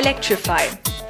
Electrify,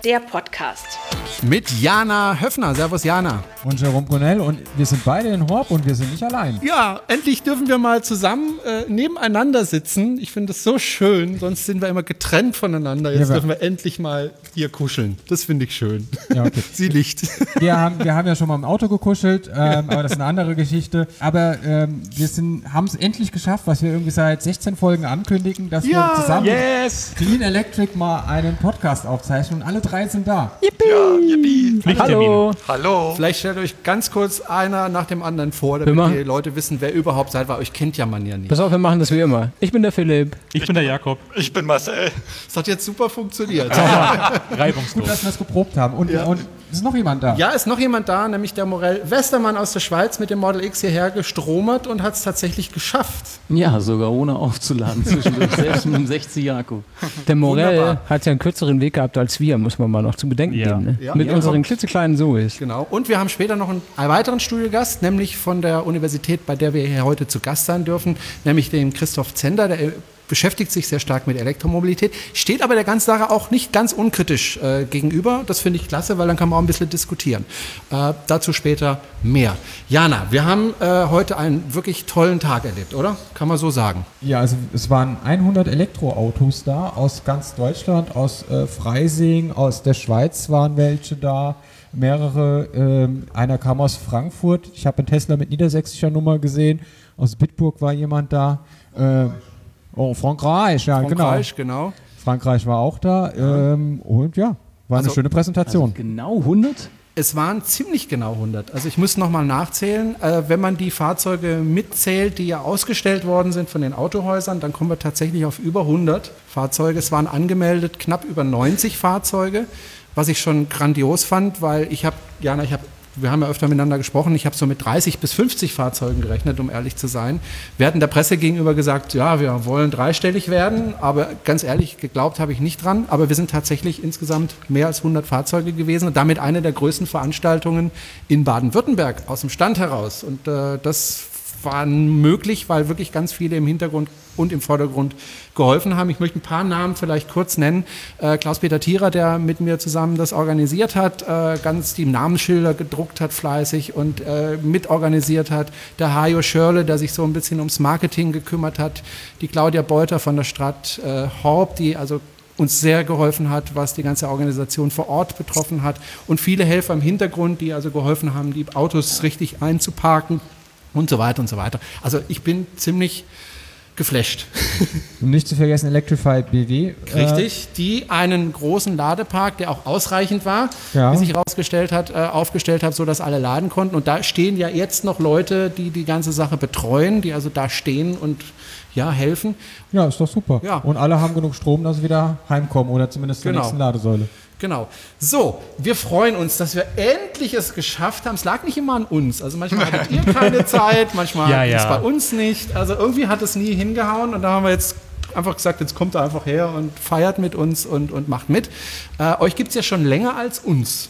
der Podcast. Mit Jana Höfner. Servus Jana. Und Jerome Brunel und wir sind beide in Horb und wir sind nicht allein. Ja, endlich dürfen wir mal zusammen äh, nebeneinander sitzen. Ich finde das so schön, sonst sind wir immer getrennt voneinander. Jetzt Ja, dürfen wir endlich mal hier kuscheln. Das finde ich schön. Ja, okay. Sie liegt. Wir haben, wir haben ja schon mal im Auto gekuschelt, ähm, aber das ist eine andere Geschichte. Aber ähm, wir haben es endlich geschafft, was wir irgendwie seit 16 Folgen ankündigen, dass Ja, wir zusammen Yes! mit Clean Electric mal einen Podcast aufzeichnen und alle drei sind da. Ja, yippie. Hallo! Hallo. Vielleicht stellt euch ganz kurz einer nach dem anderen vor, Wir damit machen- die Leute wissen, wer überhaupt seid, weil euch kennt ja man ja nicht. Pass auf, wir machen das wie immer. Ich bin der Philipp. Ich bin der Jakob. Ich bin Marcel. Das hat jetzt super funktioniert. Gut, Reibungslos. dass wir es geprobt haben. Und, und ist noch jemand da? Ja, ist noch jemand da, nämlich der Morell Westermann aus der Schweiz mit dem Model X hierher gestromert und hat es tatsächlich geschafft. Ja, sogar ohne aufzuladen zwischendurch, selbst mit dem 60 Akku. Der Morell Wunderbar. hat ja einen kürzeren Weg gehabt als wir, muss man mal noch zu bedenken Ja. geben. Ne? Ja. Mit Ja. unseren klitzekleinen Zoes. Genau. Und wir haben später noch einen, weiteren Studiogast, nämlich von der Universität, bei der wir hier heute zu Gast sein dürfen, nämlich den Christoph Zender, der äh, beschäftigt sich sehr stark mit Elektromobilität, steht aber der ganzen Sache auch nicht ganz unkritisch äh, gegenüber. Das finde ich klasse, weil dann kann man auch ein bisschen diskutieren. Äh, dazu später mehr. Jana, wir haben äh, heute einen wirklich tollen Tag erlebt, oder? Kann man so sagen. Ja, also es waren 100 Elektroautos da aus ganz Deutschland, aus äh, Freising, aus der Schweiz waren welche da, mehrere. Ähm, einer kam aus Frankfurt. Ich habe einen Tesla mit niedersächsischer Nummer gesehen. Aus Bitburg war jemand da. Äh, oh, Frankreich, ja Frankreich, genau. genau. Frankreich war auch da. Ähm, und ja, war Also- eine schöne Präsentation. Genau 100? Es waren ziemlich genau 100. Also ich muss nochmal nachzählen. Äh, wenn man die Fahrzeuge mitzählt, die ja ausgestellt worden sind von den Autohäusern, dann kommen wir tatsächlich auf über 100 Fahrzeuge. Es waren angemeldet knapp über 90 Fahrzeuge, was ich schon grandios fand, weil ich habe, Jana, ich habe wir haben ja öfter miteinander gesprochen. Ich habe so mit 30 bis 50 Fahrzeugen gerechnet, um ehrlich zu sein. Wir hatten der Presse gegenüber gesagt, ja, wir wollen dreistellig werden, aber ganz ehrlich, geglaubt habe ich nicht dran. Aber wir sind tatsächlich insgesamt mehr als 100 Fahrzeuge gewesen und damit eine der größten Veranstaltungen in Baden-Württemberg aus dem Stand heraus. Und äh, das war möglich, weil wirklich ganz viele im Hintergrund und im Vordergrund geholfen haben. Ich möchte ein paar Namen vielleicht kurz nennen. Äh, Klaus-Peter Thierer, der mit mir zusammen das organisiert hat, äh, ganz die Namensschilder gedruckt hat fleißig und äh, mitorganisiert hat. Der Hajo Schörle, der sich so ein bisschen ums Marketing gekümmert hat. Die Claudia Beuter von der Stadt äh, Horb, die also uns sehr geholfen hat, was die ganze Organisation vor Ort betroffen hat. Und viele Helfer im Hintergrund, die also geholfen haben, die Autos richtig einzuparken und so weiter und so weiter. Also ich bin ziemlich geflasht. Und nicht zu vergessen Electrify BW. Richtig, die einen großen Ladepark, der auch ausreichend war, Ja. wie sich herausgestellt hat, äh, aufgestellt hat, sodass alle laden konnten. Und da stehen ja jetzt noch Leute, die die ganze Sache betreuen, die also da stehen und ja, helfen. Ja, ist doch super. Ja. Und alle haben genug Strom, dass sie wieder heimkommen oder zumindest zur Genau. nächsten Ladesäule. Genau. So, wir freuen uns, dass wir endlich es geschafft haben. Es lag nicht immer an uns. Also manchmal hattet ihr keine Zeit, manchmal Ja, ging es ja. bei uns nicht. Also irgendwie hat es nie hingehauen und da haben wir jetzt einfach gesagt, jetzt kommt er einfach her und feiert mit uns und, und macht mit. Äh, euch gibt es ja schon länger als uns.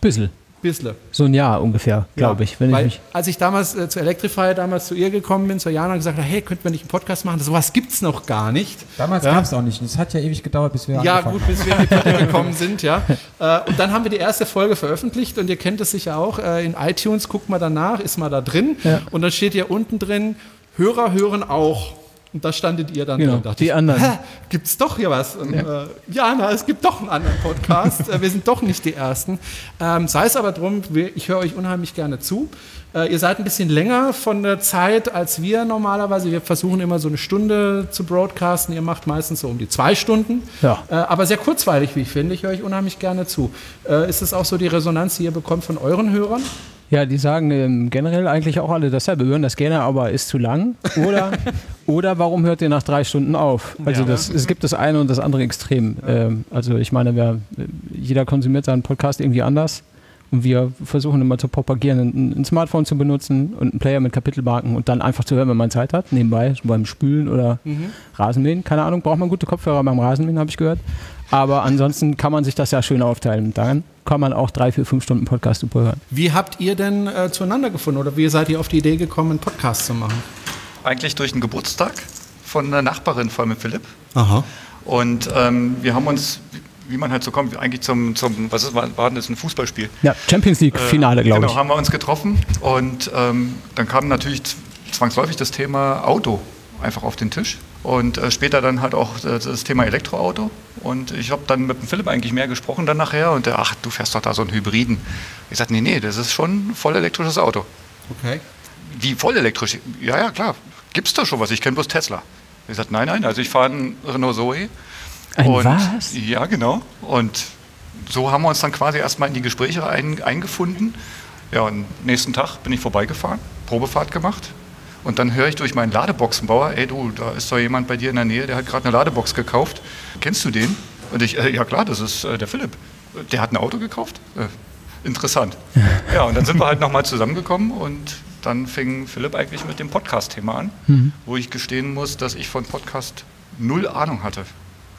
Bissl. Bissle. So ein Jahr ungefähr, glaube Ja, ich. Wenn ich weil, mich als ich damals äh, zu Electrify damals zu ihr gekommen bin, zur Jana und gesagt habe, hey, könnten wir nicht einen Podcast machen? Sowas gibt es noch gar nicht. Damals Ja. gab es auch nicht. Es hat ja ewig gedauert, bis wir Ja, gut, bis wir in die Platte gekommen sind, ja. Äh, Und dann haben wir die erste Folge veröffentlicht und ihr kennt es sicher auch. äh, In iTunes guckt mal danach, ist mal da drin. Ja. Und dann steht ja unten drin, Hörer hören auch. Und da standet ihr dann Genau, drin. Dachte die ich, anderen. Gibt's doch hier was? Und, ja. Äh, ja, na, es gibt doch einen anderen Podcast. Äh, wir sind doch nicht die Ersten. Ähm, sei es aber drum, ich höre euch unheimlich gerne zu. Äh, ihr seid ein bisschen länger von der Zeit als wir normalerweise. Wir versuchen immer so eine Stunde zu broadcasten. Ihr macht meistens so um die zwei Stunden. Ja. Äh, aber sehr kurzweilig, wie ich finde. Ich höre euch unheimlich gerne zu. Äh, ist es auch so die Resonanz, die ihr bekommt von euren Hörern? Ja, die sagen ähm, generell eigentlich auch alle dasselbe. Wir hören das gerne, aber ist zu lang. Oder, oder warum hört ihr nach drei Stunden auf? Also Ja. das, es gibt das eine und das andere Extrem. Ähm, also ich meine, wer, jeder konsumiert seinen Podcast irgendwie anders. Und wir versuchen immer zu propagieren, ein, ein Smartphone zu benutzen und einen Player mit Kapitelmarken und dann einfach zu hören, wenn man Zeit hat, nebenbei, so beim Spülen oder Rasenmähen. Keine Ahnung, braucht man gute Kopfhörer beim Rasenmähen, habe ich gehört. Aber ansonsten kann man sich das ja schön aufteilen. Dann kann man auch drei, vier, fünf Stunden Podcast super hören. Wie habt ihr denn äh, zueinander gefunden oder wie seid ihr auf die Idee gekommen, einen Podcast zu machen? Eigentlich durch einen Geburtstag von einer Nachbarin von mir, Philipp. Aha. Und ähm, wir haben uns wie man halt so kommt, eigentlich zum, zum was ist, war, denn das, ein Fußballspiel? Ja, Champions League-Finale, Äh, glaube genau, ich. haben wir uns getroffen und ähm, dann kam natürlich zwangsläufig das Thema Auto einfach auf den Tisch und äh, später dann halt auch äh, das Thema Elektroauto und ich habe dann mit dem Philipp eigentlich mehr gesprochen dann nachher und der, ach, du fährst doch da so einen Hybriden. Ich sagte, nee, nee, das ist schon ein voll elektrisches Auto. Okay. Wie voll elektrisch? Ja, ja, klar. Gibt es da schon was? Ich kenne bloß Tesla. Ich sagte, nein, nein, also ich fahre einen Renault Zoe. Ein und, was? Ja, genau. Und so haben wir uns dann quasi erstmal in die Gespräche ein, eingefunden. Ja, und nächsten Tag bin ich vorbeigefahren, Probefahrt gemacht. Und dann höre ich durch meinen Ladeboxenbauer, ey du, da ist doch jemand bei dir in der Nähe, der hat gerade eine Ladebox gekauft. Kennst du den? Und ich, äh, ja klar, das ist äh, der Philipp. Der hat ein Auto gekauft? Äh, interessant. Ja, und dann sind wir halt nochmal zusammengekommen und dann fing Philipp eigentlich mit dem Podcast-Thema an, Mhm. wo ich gestehen muss, dass ich von Podcast null Ahnung hatte.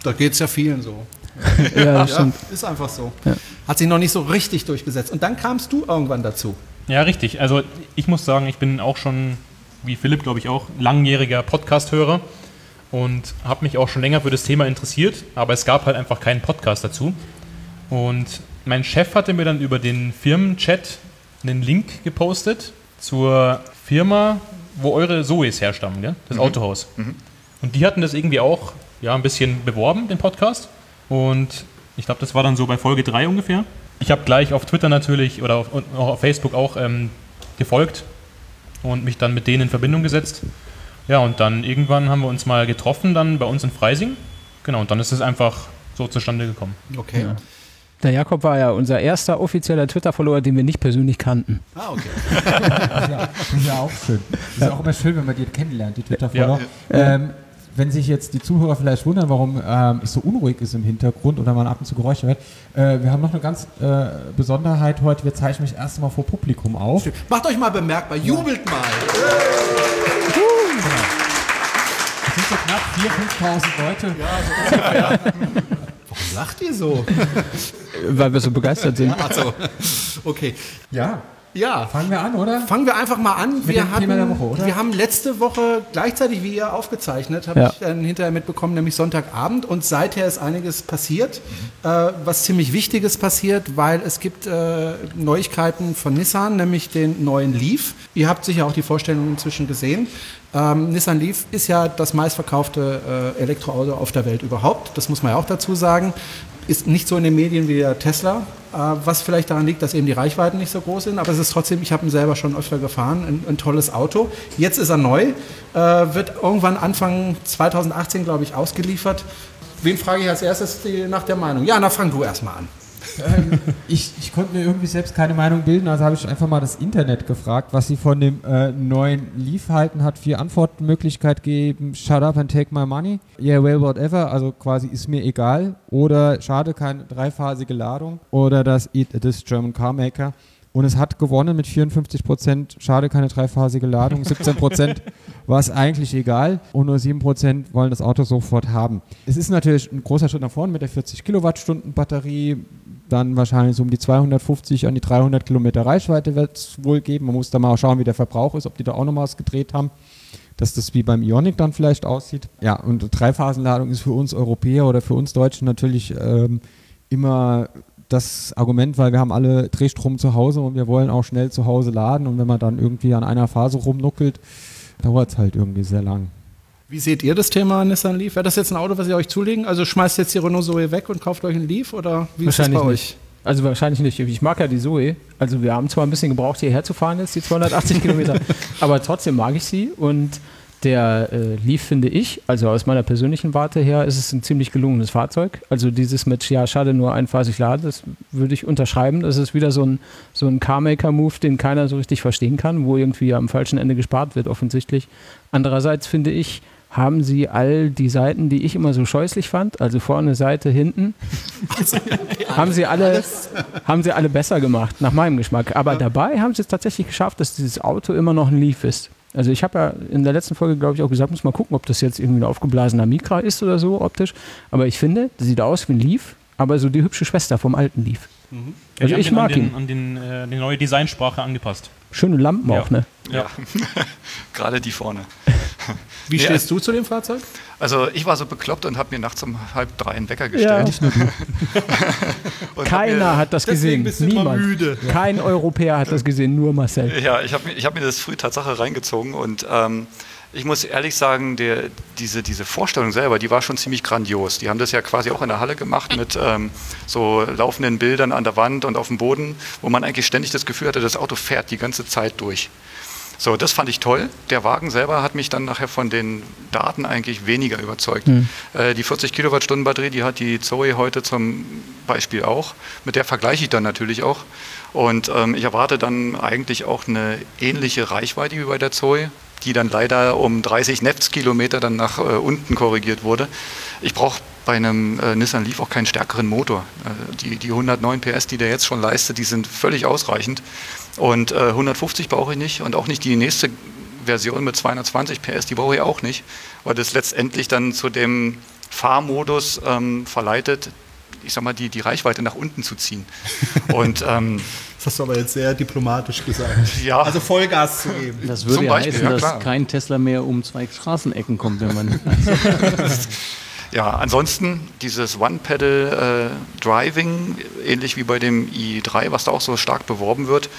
Da geht es ja vielen so. Ja, das stimmt. ist einfach so. Hat sich noch nicht so richtig durchgesetzt. Und dann kamst du irgendwann dazu. Ja, richtig. Also ich muss sagen, ich bin auch schon, wie Philipp, glaube ich, auch langjähriger Podcast-Hörer und habe mich auch schon länger für das Thema interessiert, aber es gab halt einfach keinen Podcast dazu. Und mein Chef hatte mir dann über den Firmenchat einen Link gepostet zur Firma, wo eure Zoes herstammen, gell? das Autohaus. Und die hatten das irgendwie auch ja, ein bisschen beworben, den Podcast. Und ich glaube, das war dann so bei Folge 3 ungefähr. Ich habe gleich auf Twitter natürlich oder auf, auch auf Facebook auch ähm, gefolgt und mich dann mit denen in Verbindung gesetzt. Ja, und dann irgendwann haben wir uns mal getroffen, dann bei uns in Freising. Genau, und dann ist es einfach so zustande gekommen. Okay. Der Jakob war ja unser erster offizieller Twitter-Follower, den wir nicht persönlich kannten. Ah, okay. Ja, ist ja auch schön. Ist ja auch immer schön, wenn man die kennenlernt, die Twitter-Follower. Ähm, wenn sich jetzt die Zuhörer vielleicht wundern, warum ähm, es so unruhig ist im Hintergrund oder man ab und zu Geräusche hört, äh, wir haben noch eine ganz äh, Besonderheit heute. Wir zeichnen mich erst mal vor Publikum auf. Macht euch mal bemerkbar, jubelt mal. Es sind so knapp 4.000, 5.000 Leute. Warum lacht ihr so? Weil wir so begeistert sind. Achso. Okay. Ja, Ja. fangen wir an, oder? Fangen wir einfach mal an. Mit wir, dem hatten, Thema der Woche, oder? wir haben letzte Woche gleichzeitig wie ihr aufgezeichnet, habe Ja. ich dann hinterher mitbekommen, nämlich Sonntagabend. Und seither ist einiges passiert, äh, was ziemlich Wichtiges passiert, weil es gibt äh, Neuigkeiten von Nissan, nämlich den neuen Leaf. Ihr habt sicher auch die Vorstellung inzwischen gesehen. Ähm, Nissan Leaf ist ja das meistverkaufte äh, Elektroauto auf der Welt überhaupt. Das muss man ja auch dazu sagen. Ist nicht so in den Medien wie der Tesla, äh, was vielleicht daran liegt, dass eben die Reichweiten nicht so groß sind. Aber es ist trotzdem, ich habe ihn selber schon öfter gefahren, ein, ein tolles Auto. Jetzt ist er neu, äh, wird irgendwann Anfang 2018, glaube ich, ausgeliefert. Wen frage ich als erstes die, nach der Meinung? Ja, na, fang du erstmal an. Ähm, ich, ich konnte mir irgendwie selbst keine Meinung bilden, also habe ich einfach mal das Internet gefragt, was sie von dem äh, neuen Leaf halten, hat vier Antwortmöglichkeiten gegeben. Shut up and take my money. Yeah, well, whatever. Also quasi ist mir egal. Oder schade, keine dreiphasige Ladung. Oder das Eat this German Car Maker. Und es hat gewonnen mit 54 Prozent. Schade, keine dreiphasige Ladung. 17 Prozent war es eigentlich egal. Und nur 7 Prozent wollen das Auto sofort haben. Es ist natürlich ein großer Schritt nach vorne mit der 40 Kilowattstunden Batterie. Dann wahrscheinlich so um die 250 an die 300 Kilometer Reichweite wird es wohl geben. Man muss da mal schauen, wie der Verbrauch ist, ob die da auch noch was gedreht haben. Dass das wie beim Ionic dann vielleicht aussieht. Ja, und Dreiphasenladung ist für uns Europäer oder für uns Deutschen natürlich ähm, immer das Argument, weil wir haben alle Drehstrom zu Hause und wir wollen auch schnell zu Hause laden und wenn man dann irgendwie an einer Phase rumnuckelt, dauert es halt irgendwie sehr lang. Wie seht ihr das Thema Nissan Leaf? Wäre das jetzt ein Auto, was ihr euch zulegen? Also schmeißt jetzt die Renault Zoe weg und kauft euch einen Leaf oder wie ist das bei Wahrscheinlich euch? nicht. Also wahrscheinlich nicht. Ich mag ja die Zoe. Also wir haben zwar ein bisschen gebraucht, hierher zu fahren jetzt, die 280 Kilometer, aber trotzdem mag ich sie und der äh, Leaf finde ich, also aus meiner persönlichen Warte her, ist es ein ziemlich gelungenes Fahrzeug. Also dieses mit, ja, schade, nur einphasig laden, das würde ich unterschreiben. Das ist wieder so ein, so ein Carmaker-Move, den keiner so richtig verstehen kann, wo irgendwie am falschen Ende gespart wird, offensichtlich. Andererseits finde ich, haben sie all die Seiten, die ich immer so scheußlich fand, also vorne, Seite, hinten, haben sie alle, haben sie alle besser gemacht, nach meinem Geschmack. Aber dabei haben sie es tatsächlich geschafft, dass dieses Auto immer noch ein Leaf ist. Also ich habe ja in der letzten Folge, glaube ich, auch gesagt, muss mal gucken, ob das jetzt irgendwie ein aufgeblasener Micra ist oder so optisch. Aber ich finde, das sieht aus wie ein Leaf, aber so die hübsche Schwester vom alten Leaf. Also die ich haben mag den, ihn. an den, an den, äh, die neue Designsprache angepasst. Schöne Lampen Ja. auch, ne? Ja, gerade die vorne. Wie Nee, stehst du zu dem Fahrzeug? Also ich war so bekloppt und habe mir nachts um halb drei einen Wecker gestellt. Hab Keiner mir, hat das gesehen. Niemand. müde. Kein Europäer hat das gesehen, nur Marcel. Ja, ich habe hab mir das früh Tatsache reingezogen und ähm, ich muss ehrlich sagen, der, diese, diese Vorstellung selber, die war schon ziemlich grandios. Die haben das ja quasi auch in der Halle gemacht mit ähm, so laufenden Bildern an der Wand und auf dem Boden, wo man eigentlich ständig das Gefühl hatte, das Auto fährt die ganze Zeit durch. So, das fand ich toll. Der Wagen selber hat mich dann nachher von den Daten eigentlich weniger überzeugt. Äh, die 40 Kilowattstunden Batterie, die hat die Zoe heute zum Beispiel auch. Mit der vergleiche ich dann natürlich auch. Und ähm, ich erwarte dann eigentlich auch eine ähnliche Reichweite wie bei der Zoe, die dann leider um 30 Netzkilometer dann nach äh, unten korrigiert wurde. Ich brauche bei einem äh, Nissan Leaf auch keinen stärkeren Motor. Äh, die, die 109 PS, die der jetzt schon leistet, die sind völlig ausreichend. Und äh, 150 brauche ich nicht und auch nicht die nächste Version mit 220 PS, die brauche ich auch nicht, weil das letztendlich dann zu dem Fahrmodus ähm, verleitet, ich sag mal, die, die Reichweite nach unten zu ziehen. Und ähm, Das hast du aber jetzt sehr diplomatisch gesagt. ja, Also Vollgas zu geben. Das würde Zum ja Beispiel, heißen, ja, dass kein Tesla mehr um zwei Straßenecken kommt, wenn man. Ja, ansonsten dieses One-Pedal-Driving, ähnlich wie bei dem i3, was da auch so stark beworben wird,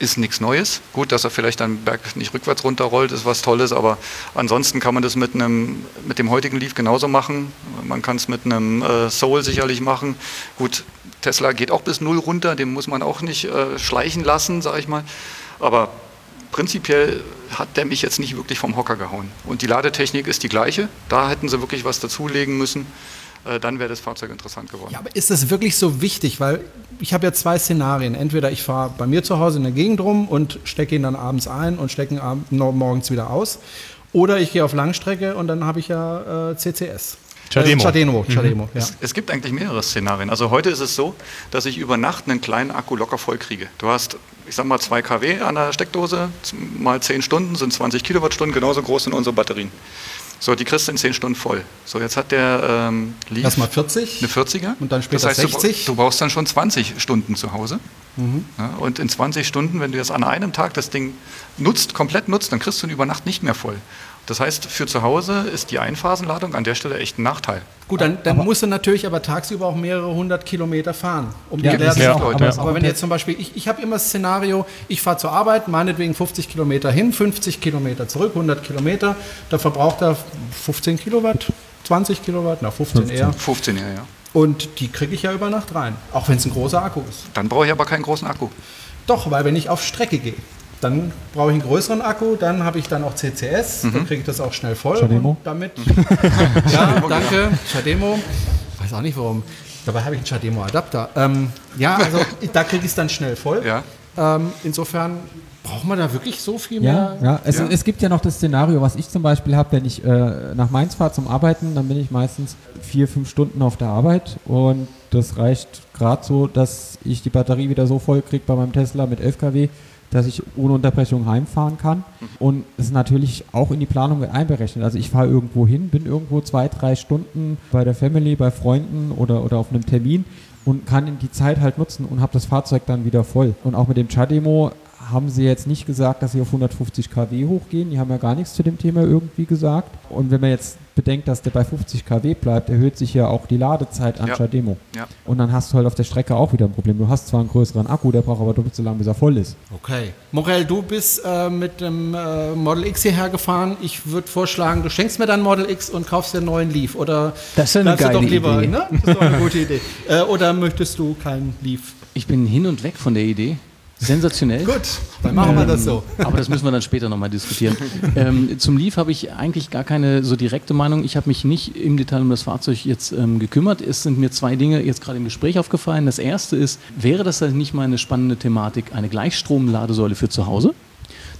ist nichts Neues. Gut, dass er vielleicht dann Berg nicht rückwärts runterrollt, ist was Tolles, aber ansonsten kann man das mit, einem, mit dem heutigen Leaf genauso machen. Man kann es mit einem äh, Soul sicherlich machen. Gut, Tesla geht auch bis null runter, den muss man auch nicht äh, schleichen lassen, sage ich mal. Aber prinzipiell hat der mich jetzt nicht wirklich vom Hocker gehauen. Und die Ladetechnik ist die gleiche. Da hätten sie wirklich was dazulegen müssen. Äh, dann wäre das Fahrzeug interessant geworden. Ja, aber ist das wirklich so wichtig? Weil ich habe ja zwei Szenarien. Entweder ich fahre bei mir zu Hause in der Gegend rum und stecke ihn dann abends ein und stecke ihn morgens wieder aus. Oder ich gehe auf Langstrecke und dann habe ich ja äh, CCS. Chademo. Äh, Chademo, Chademo ja. Es, es gibt eigentlich mehrere Szenarien. Also heute ist es so, dass ich über Nacht einen kleinen Akku locker voll kriege. Du hast, ich sag mal, 2 kW an der Steckdose, mal 10 Stunden sind 20 Kilowattstunden, genauso groß sind unsere Batterien. So, die kriegst du in 10 Stunden voll. So, jetzt hat der ähm, Leaf Erstmal 40. eine 40er. Und dann später das heißt, du bra- 60. Du, brauchst dann schon 20 Stunden zu Hause. Mhm. Ja, und in 20 Stunden, wenn du jetzt an einem Tag das Ding nutzt, komplett nutzt, dann kriegst du ihn über Nacht nicht mehr voll. Das heißt, für zu Hause ist die Einphasenladung an der Stelle echt ein Nachteil. Gut, dann, dann musst du natürlich aber tagsüber auch mehrere hundert Kilometer fahren, um Ja, die ist ja aber, aber wenn jetzt zum Beispiel, ich, ich habe immer das Szenario, ich fahre zur Arbeit, meinetwegen 50 Kilometer hin, 50 Kilometer zurück, 100 Kilometer, da verbraucht er 15 Kilowatt, 20 Kilowatt, na 15, eher. 15 ja, ja. Und die kriege ich ja über Nacht rein, auch wenn es ein großer Akku ist. Dann brauche ich aber keinen großen Akku. Doch, weil wenn ich auf Strecke gehe, dann brauche ich einen größeren Akku, dann habe ich dann auch CCS, dann kriege ich das auch schnell voll. Chademo? Und damit. ja, danke. Chademo. Weiß auch nicht warum. Dabei habe ich einen Chademo-Adapter. Ähm, ja, also da kriege ich es dann schnell voll. Ja. Ähm, insofern braucht man da wirklich so viel Ja, mehr. ja. Es, Ja. es gibt ja noch das Szenario, was ich zum Beispiel habe, wenn ich äh, nach Mainz fahre zum Arbeiten, dann bin ich meistens vier, fünf Stunden auf der Arbeit und das reicht gerade so, dass ich die Batterie wieder so voll kriege bei meinem Tesla mit 11 kW, dass ich ohne Unterbrechung heimfahren kann. Und es ist natürlich auch in die Planung mit einberechnet. Also ich fahre irgendwo hin, bin irgendwo zwei, drei Stunden bei der Family, bei Freunden oder, oder auf einem Termin und kann die Zeit halt nutzen und habe das Fahrzeug dann wieder voll. Und auch mit dem Chademo haben sie jetzt nicht gesagt, dass sie auf 150 kW hochgehen. Die haben ja gar nichts zu dem Thema irgendwie gesagt. Und wenn man jetzt bedenkt, dass der bei 50 kW bleibt, erhöht sich ja auch die Ladezeit an Ja. Chademo. Ja. Und dann hast du halt auf der Strecke auch wieder ein Problem. Du hast zwar einen größeren Akku, der braucht aber doppelt so lange, bis er voll ist. Okay. Morel, du bist äh, mit dem äh, Model X hierher gefahren. Ich würde vorschlagen, du schenkst mir dann Model X und kaufst dir einen neuen Leaf. Oder Das ist eine geile doch lieber, Idee. Ne? Das ist doch eine gute Idee. Äh, oder möchtest du keinen Leaf? Ich bin hin und weg von der Idee. Sensationell. Gut, dann machen wir das so. Aber das müssen wir dann später nochmal diskutieren. ähm, zum Leaf habe ich eigentlich gar keine so direkte Meinung. Ich habe mich nicht im Detail um das Fahrzeug jetzt ähm, gekümmert. Es sind mir zwei Dinge jetzt gerade im Gespräch aufgefallen. Das erste ist, wäre das dann nicht mal eine spannende Thematik, eine Gleichstromladesäule für zu Hause?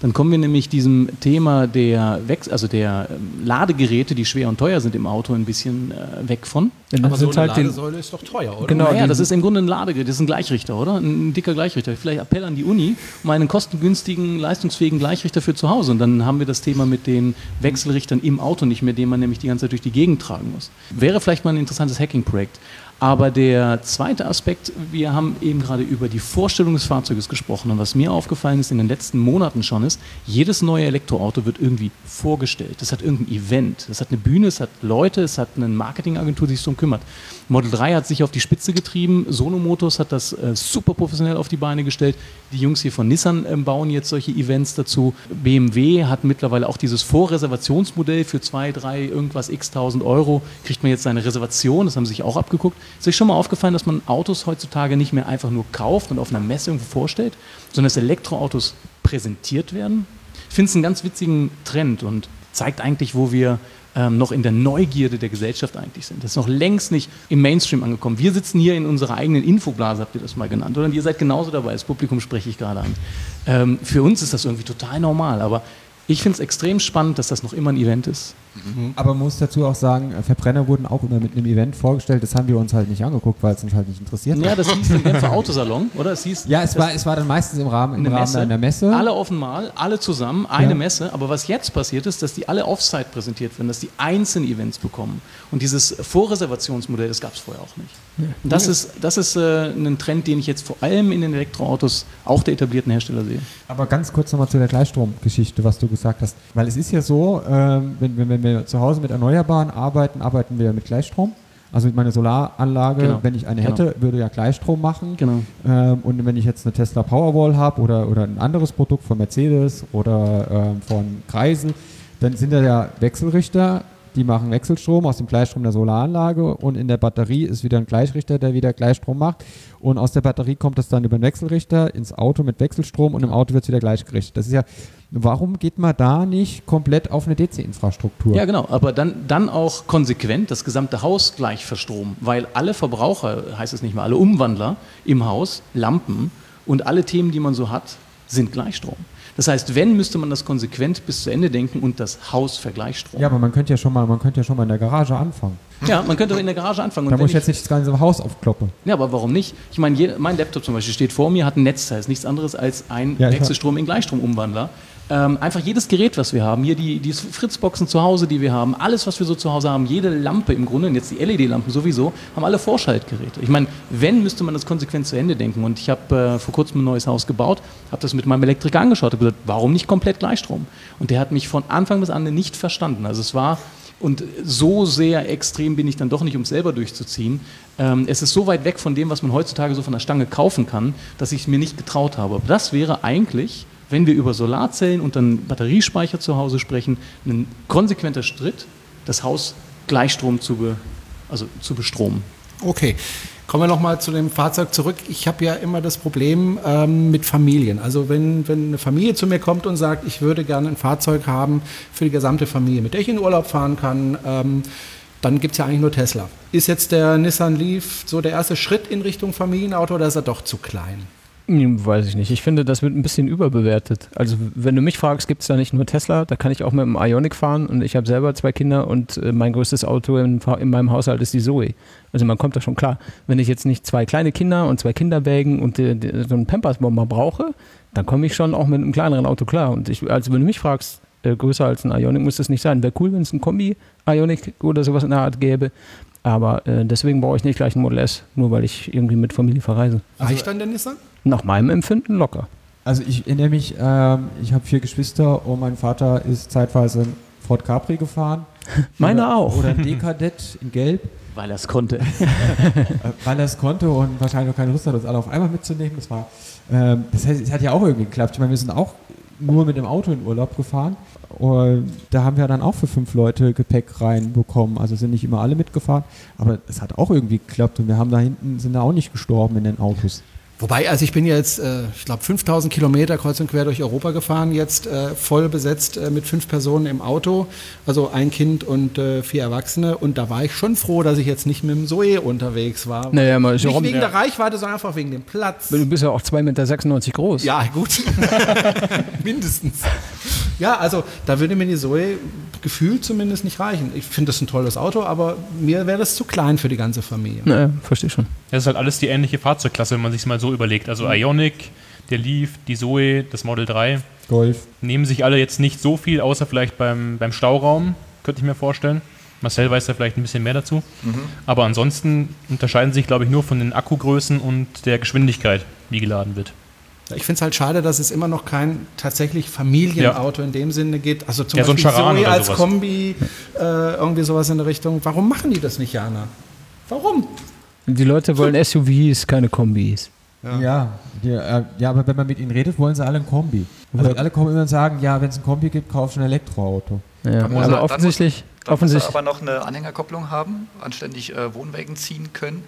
Dann kommen wir nämlich diesem Thema der Wex also der ähm, Ladegeräte, die schwer und teuer sind im Auto, ein bisschen äh, weg von. Denn Aber so eine halt den, Ladesäule ist doch teuer, oder? Genau, naja, die- das ist im Grunde ein Ladegerät, das ist ein Gleichrichter, oder? Ein, ein dicker Gleichrichter. Vielleicht Appell an die Uni, um einen kostengünstigen, leistungsfähigen Gleichrichter für zu Hause. Und dann haben wir das Thema mit den Wechselrichtern im Auto nicht mehr, den man nämlich die ganze Zeit durch die Gegend tragen muss. Wäre vielleicht mal ein interessantes Hacking-Projekt. Aber der zweite Aspekt, wir haben eben gerade über die Vorstellung des Fahrzeuges gesprochen. Und was mir aufgefallen ist in den letzten Monaten schon ist, jedes neue Elektroauto wird irgendwie vorgestellt. Das hat irgendein Event, das hat eine Bühne, es hat Leute, es hat eine Marketingagentur, die sich darum kümmert. Model 3 hat sich auf die Spitze getrieben, Sono Motors hat das äh, super professionell auf die Beine gestellt. Die Jungs hier von Nissan äh, bauen jetzt solche Events dazu. BMW hat mittlerweile auch dieses Vorreservationsmodell für zwei, drei, irgendwas x tausend Euro, kriegt man jetzt seine Reservation, das haben sie sich auch abgeguckt. Ist euch schon mal aufgefallen, dass man Autos heutzutage nicht mehr einfach nur kauft und auf einer Messe irgendwo vorstellt, sondern dass Elektroautos präsentiert werden? Ich finde es einen ganz witzigen Trend und zeigt eigentlich, wo wir ähm, noch in der Neugierde der Gesellschaft eigentlich sind. Das ist noch längst nicht im Mainstream angekommen. Wir sitzen hier in unserer eigenen Infoblase, habt ihr das mal genannt, oder? Und ihr seid genauso dabei, das Publikum spreche ich gerade an. Ähm, für uns ist das irgendwie total normal, aber ich finde es extrem spannend, dass das noch immer ein Event ist. Aber man muss dazu auch sagen, äh, Verbrenner wurden auch immer mit einem Event vorgestellt. Das haben wir uns halt nicht angeguckt, weil es uns halt nicht interessiert. Ja, das hieß im Genfer Autosalon, oder? Es hieß, Ja, es war, es war dann meistens im Rahmen, im Rahmen Messe, einer Messe. Alle auf einmal, alle zusammen, eine Ja. Messe. Aber was jetzt passiert ist, dass die alle Offsite präsentiert werden, dass die einzelne Events bekommen. Und dieses Vorreservationsmodell, das gab es vorher auch nicht. Und das ist, das ist äh, ein Trend, den ich jetzt vor allem in den Elektroautos auch der etablierten Hersteller sehe. Aber ganz kurz nochmal zu der Gleichstromgeschichte, was du gesagt hast. Weil es ist ja so, ähm, wenn, wenn, wenn wir zu Hause mit Erneuerbaren arbeiten, arbeiten wir mit Gleichstrom. Also mit meiner Solaranlage, Genau. wenn ich eine Genau. hätte, würde ja Gleichstrom machen. Genau. Ähm, und wenn ich jetzt eine Tesla Powerwall habe oder, oder ein anderes Produkt von Mercedes oder ähm, von Kreisel, dann sind da ja Wechselrichter, die machen Wechselstrom aus dem Gleichstrom der Solaranlage und in der Batterie ist wieder ein Gleichrichter, der wieder Gleichstrom macht. Und aus der Batterie kommt das dann über den Wechselrichter ins Auto mit Wechselstrom und im Auto wird es wieder gleichgerichtet. Das ist ja, warum geht man da nicht komplett auf eine DC-Infrastruktur? Ja, genau. Aber dann, dann auch konsequent das gesamte Haus gleich verstromen, weil alle Verbraucher, heißt es nicht mal, alle Umwandler im Haus, Lampen und alle Themen, die man so hat, sind Gleichstrom. Das heißt, wenn, müsste man das konsequent bis zu Ende denken und das Haus vergleichstrom. Ja, aber man könnte ja schon mal, man könnte ja schon mal in der Garage anfangen. Ja, man könnte auch in der Garage anfangen. Und Da muss ich jetzt nicht das ganze Haus aufkloppen. Ja, aber warum nicht? Ich meine, mein Laptop zum Beispiel steht vor mir, hat ein Netzteil, ist nichts anderes als ein Ja, Wechselstrom in Gleichstromumwandler. Ähm, einfach jedes Gerät, was wir haben, hier die, die Fritzboxen zu Hause, die wir haben, alles, was wir so zu Hause haben, jede Lampe im Grunde, und jetzt die LED-Lampen sowieso, haben alle Vorschaltgeräte. Ich meine, wenn, müsste man das konsequent zu Ende denken. Und ich habe äh, vor kurzem ein neues Haus gebaut, habe das mit meinem Elektriker angeschaut und gesagt, warum nicht komplett Gleichstrom? Und der hat mich von Anfang bis Ende nicht verstanden. Also es war und so sehr extrem bin ich dann doch nicht, um es selber durchzuziehen. Ähm, es ist so weit weg von dem, was man heutzutage so von der Stange kaufen kann, dass ich es mir nicht getraut habe. Aber das wäre eigentlich, wenn wir über Solarzellen und dann Batteriespeicher zu Hause sprechen, ein konsequenter Schritt, das Haus Gleichstrom zu, be, also zu bestromen. Okay. Kommen wir nochmal zu dem Fahrzeug zurück. Ich habe ja immer das Problem ähm, mit Familien. Also wenn, wenn eine Familie zu mir kommt und sagt, ich würde gerne ein Fahrzeug haben für die gesamte Familie, mit der ich in Urlaub fahren kann, ähm, dann gibt es ja eigentlich nur Tesla. Ist jetzt der Nissan Leaf so der erste Schritt in Richtung Familienauto oder ist er doch zu klein? Hm, Weiß ich nicht. Ich finde, das wird ein bisschen überbewertet. Also, wenn du mich fragst, gibt es da nicht nur Tesla, da kann ich auch mit dem Ionic fahren und ich habe selber zwei Kinder und äh, mein größtes Auto in, in meinem Haushalt ist die Zoe. Also, man kommt da schon klar. Wenn ich jetzt nicht zwei kleine Kinder und zwei Kinderwägen und äh, die- so einen Pampers-Bomber brauche, dann komme ich schon auch mit einem kleineren Auto klar. Und ich, also, wenn du mich fragst, äh, größer als ein Ionic muss das nicht sein. Wäre cool, wenn es ein Kombi-Ionic oder sowas in der Art gäbe. Aber äh, deswegen brauche ich nicht gleich ein Model S, nur weil ich irgendwie mit Familie verreise. Reicht dann der Nissan? Nach meinem Empfinden locker. Also ich erinnere mich, ähm, ich habe vier Geschwister und mein Vater ist zeitweise ein Ford Capri gefahren. Meine oder, auch. Oder ein Dekadett in Gelb, Weil er es konnte. äh, weil er es konnte und wahrscheinlich auch keine Lust hat, uns alle auf einmal mitzunehmen. Das war, ähm, das heißt, es hat ja auch irgendwie geklappt. Ich meine, wir sind auch nur mit dem Auto in Urlaub gefahren. Und da haben wir dann auch für fünf Leute Gepäck reinbekommen. Also sind nicht immer alle mitgefahren, aber es hat auch irgendwie geklappt und wir haben da hinten, sind da auch nicht gestorben in den Autos. Wobei, also ich bin jetzt, äh, ich glaube, 5000 Kilometer kreuz und quer durch Europa gefahren, jetzt äh, voll besetzt äh, mit fünf Personen im Auto, also ein Kind und äh, vier Erwachsene. Und da war ich schon froh, dass ich jetzt nicht mit dem Zoe unterwegs war. Naja, mal nicht Jerome, wegen ja. der Reichweite, sondern einfach wegen dem Platz. Du bist ja auch 2,96 Meter groß. Ja, gut. Mindestens. Ja, also da würde mir die Zoe gefühlt zumindest nicht reichen. Ich finde das ein tolles Auto, aber mir wäre das zu klein für die ganze Familie. Naja, verstehe schon. Das ist halt alles die ähnliche Fahrzeugklasse, wenn man sich mal so überlegt. Also Ionic, der Leaf, die Zoe, das Model 3 Golf. nehmen sich alle jetzt nicht so viel, außer vielleicht beim, beim Stauraum, könnte ich mir vorstellen. Marcel weiß ja vielleicht ein bisschen mehr dazu. Aber ansonsten unterscheiden sich, glaube ich, nur von den Akkugrößen und der Geschwindigkeit, wie geladen wird. Ich finde es halt schade, dass es immer noch kein tatsächlich Familienauto in dem Sinne gibt. Also zum Ja, so Beispiel Charan Zoe als sowas. Kombi, äh, irgendwie sowas in der Richtung. Warum machen die das nicht, Jana? Warum? Die Leute wollen SUVs, keine Kombis. Ja, die, äh, ja, aber wenn man mit ihnen redet, wollen sie alle ein Kombi. Also alle kommen immer und sagen, ja, wenn es ein Kombi gibt, kauf schon ein Elektroauto. Ja, aber er- dann offensichtlich, Dann muss er offensichtlich aber noch eine Anhängerkopplung haben, anständig äh, Wohnwägen ziehen können.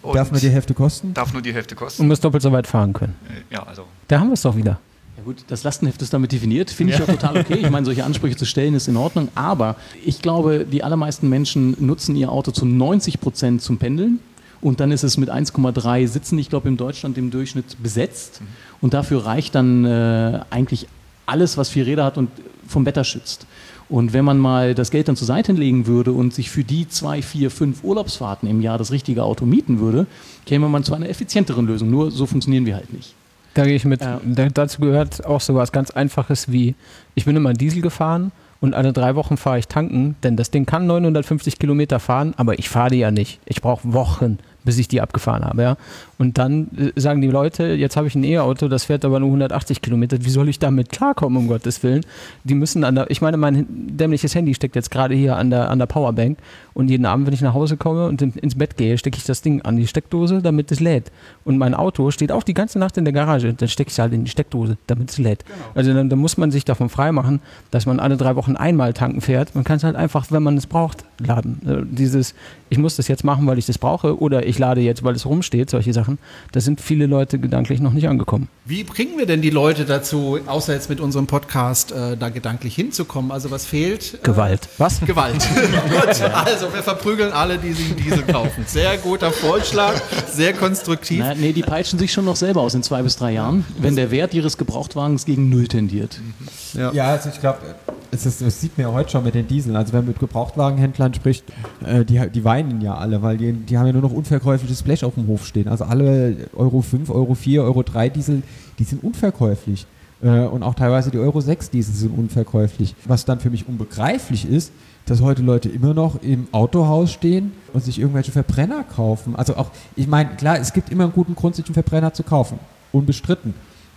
Und Darf man die Hälfte kosten? darf nur die Hälfte und kosten. muss doppelt so weit fahren können. Äh, Ja, also Da haben wir es doch wieder. Ja gut, das Lastenheft ist damit definiert, finde ich auch total okay. Ich meine, solche Ansprüche zu stellen ist in Ordnung, aber ich glaube, die allermeisten Menschen nutzen ihr Auto zu 90 Prozent zum Pendeln und dann ist es mit 1,3 Sitzen, ich glaube, in Deutschland im Durchschnitt besetzt und dafür reicht dann äh, eigentlich alles, was vier Räder hat und vom Wetter schützt. Und wenn man mal das Geld dann zur Seite legen würde und sich für die zwei, vier, fünf Urlaubsfahrten im Jahr das richtige Auto mieten würde, käme man zu einer effizienteren Lösung. Nur so funktionieren wir halt nicht. Da gehe ich mit. Ja. Da, dazu gehört auch so was ganz Einfaches wie, ich bin immer Diesel gefahren und alle drei Wochen fahre ich tanken, denn das Ding kann 950 Kilometer fahren, aber ich fahre die ja nicht. Ich brauche Wochen, bis ich die abgefahren habe. Ja? Und dann äh, sagen die Leute, jetzt habe ich ein E-Auto, das fährt aber nur 180 Kilometer. Wie soll ich damit klarkommen, um Gottes Willen? Die müssen an der, ich meine, mein dämliches Handy steckt jetzt gerade hier an der, an der Powerbank und jeden Abend, wenn ich nach Hause komme und in, ins Bett gehe, stecke ich das Ding an die Steckdose, damit es lädt. Und mein Auto steht auch die ganze Nacht in der Garage. Dann stecke ich es halt in die Steckdose, damit es lädt. Also dann, dann muss man sich davon freimachen, dass man alle drei Wochen einmal tanken fährt. Man kann es halt einfach, wenn man es braucht, laden. Äh, Dieses, ich muss das jetzt machen, weil ich das brauche, oder ich lade jetzt, weil es rumsteht, solche Sachen, da sind viele Leute gedanklich noch nicht angekommen. Wie bringen wir denn die Leute dazu, außer jetzt mit unserem Podcast, äh, da gedanklich hinzukommen? Also was fehlt? Äh, Gewalt. Was? Gewalt. Gut, also wir verprügeln alle, die sich einen Diesel kaufen. Sehr guter Vorschlag, sehr konstruktiv. Na, nee, die peitschen sich schon noch selber aus in zwei bis drei Jahren, wenn der Wert ihres Gebrauchtwagens gegen Null tendiert. Ja, also ich glaube, es ist, das sieht man ja heute schon mit den Dieseln. Also wenn man mit Gebrauchtwagenhändlern spricht, äh, die, die weinen ja alle, weil die, die haben ja nur noch unverkäufliches Blech auf dem Hof stehen. Also alle Euro 5, Euro 4, Euro 3 Diesel, die sind unverkäuflich. Äh, und auch teilweise die Euro 6 Diesel sind unverkäuflich. Was dann für mich unbegreiflich ist, dass heute Leute immer noch im Autohaus stehen und sich irgendwelche Verbrenner kaufen. Also auch, ich meine, klar, es gibt immer einen guten Grund, sich einen Verbrenner zu kaufen. Unbestritten.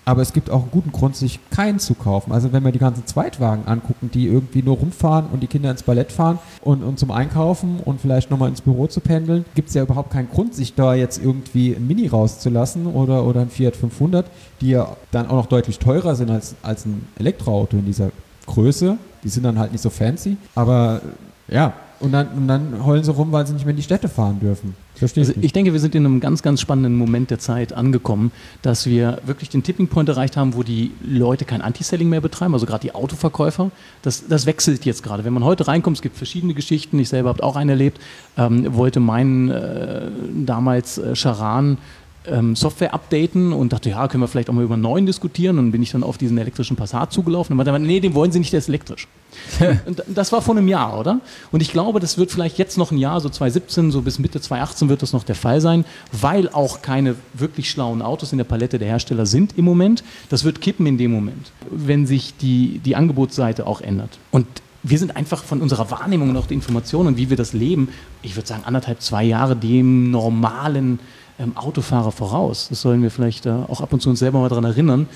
Aber es gibt auch einen guten Grund, sich keinen zu kaufen. Also wenn wir die ganzen Zweitwagen angucken, die irgendwie nur rumfahren und die Kinder ins Ballett fahren und, und zum Einkaufen und vielleicht nochmal ins Büro zu pendeln, gibt es ja überhaupt keinen Grund, sich da jetzt irgendwie ein Mini rauszulassen oder, oder ein Fiat 500, die ja dann auch noch deutlich teurer sind als, als ein Elektroauto in dieser Größe. Die sind dann halt nicht so fancy. Aber ja, und dann, und dann heulen sie rum, weil sie nicht mehr in die Städte fahren dürfen. Verstehe Also ich denke, wir sind in einem ganz, ganz spannenden Moment der Zeit angekommen, dass wir wirklich den Tipping Point erreicht haben, wo die Leute kein Anti-Selling mehr betreiben, also gerade die Autoverkäufer. Das, das wechselt jetzt gerade. Wenn man heute reinkommt, es gibt verschiedene Geschichten. Ich selber habe auch eine erlebt, ähm, wollte meinen äh, damals äh, Charan ähm, Software updaten und dachte, ja, können wir vielleicht auch mal über einen neuen diskutieren. Und bin ich dann auf diesen elektrischen Passat zugelaufen und meinte, nee, den wollen sie nicht, der ist elektrisch. und das war vor einem Jahr, oder? Und ich glaube, das wird vielleicht jetzt noch ein Jahr, so 2017, so bis Mitte 2018 wird das noch der Fall sein, weil auch keine wirklich schlauen Autos in der Palette der Hersteller sind im Moment. Das wird kippen in dem Moment, wenn sich die, die Angebotsseite auch ändert. Und wir sind einfach von unserer Wahrnehmung und auch der Information und wie wir das leben, ich würde sagen, anderthalb, zwei Jahre dem normalen ähm, Autofahrer voraus. Das sollen wir vielleicht äh, auch ab und zu uns selber mal daran erinnern,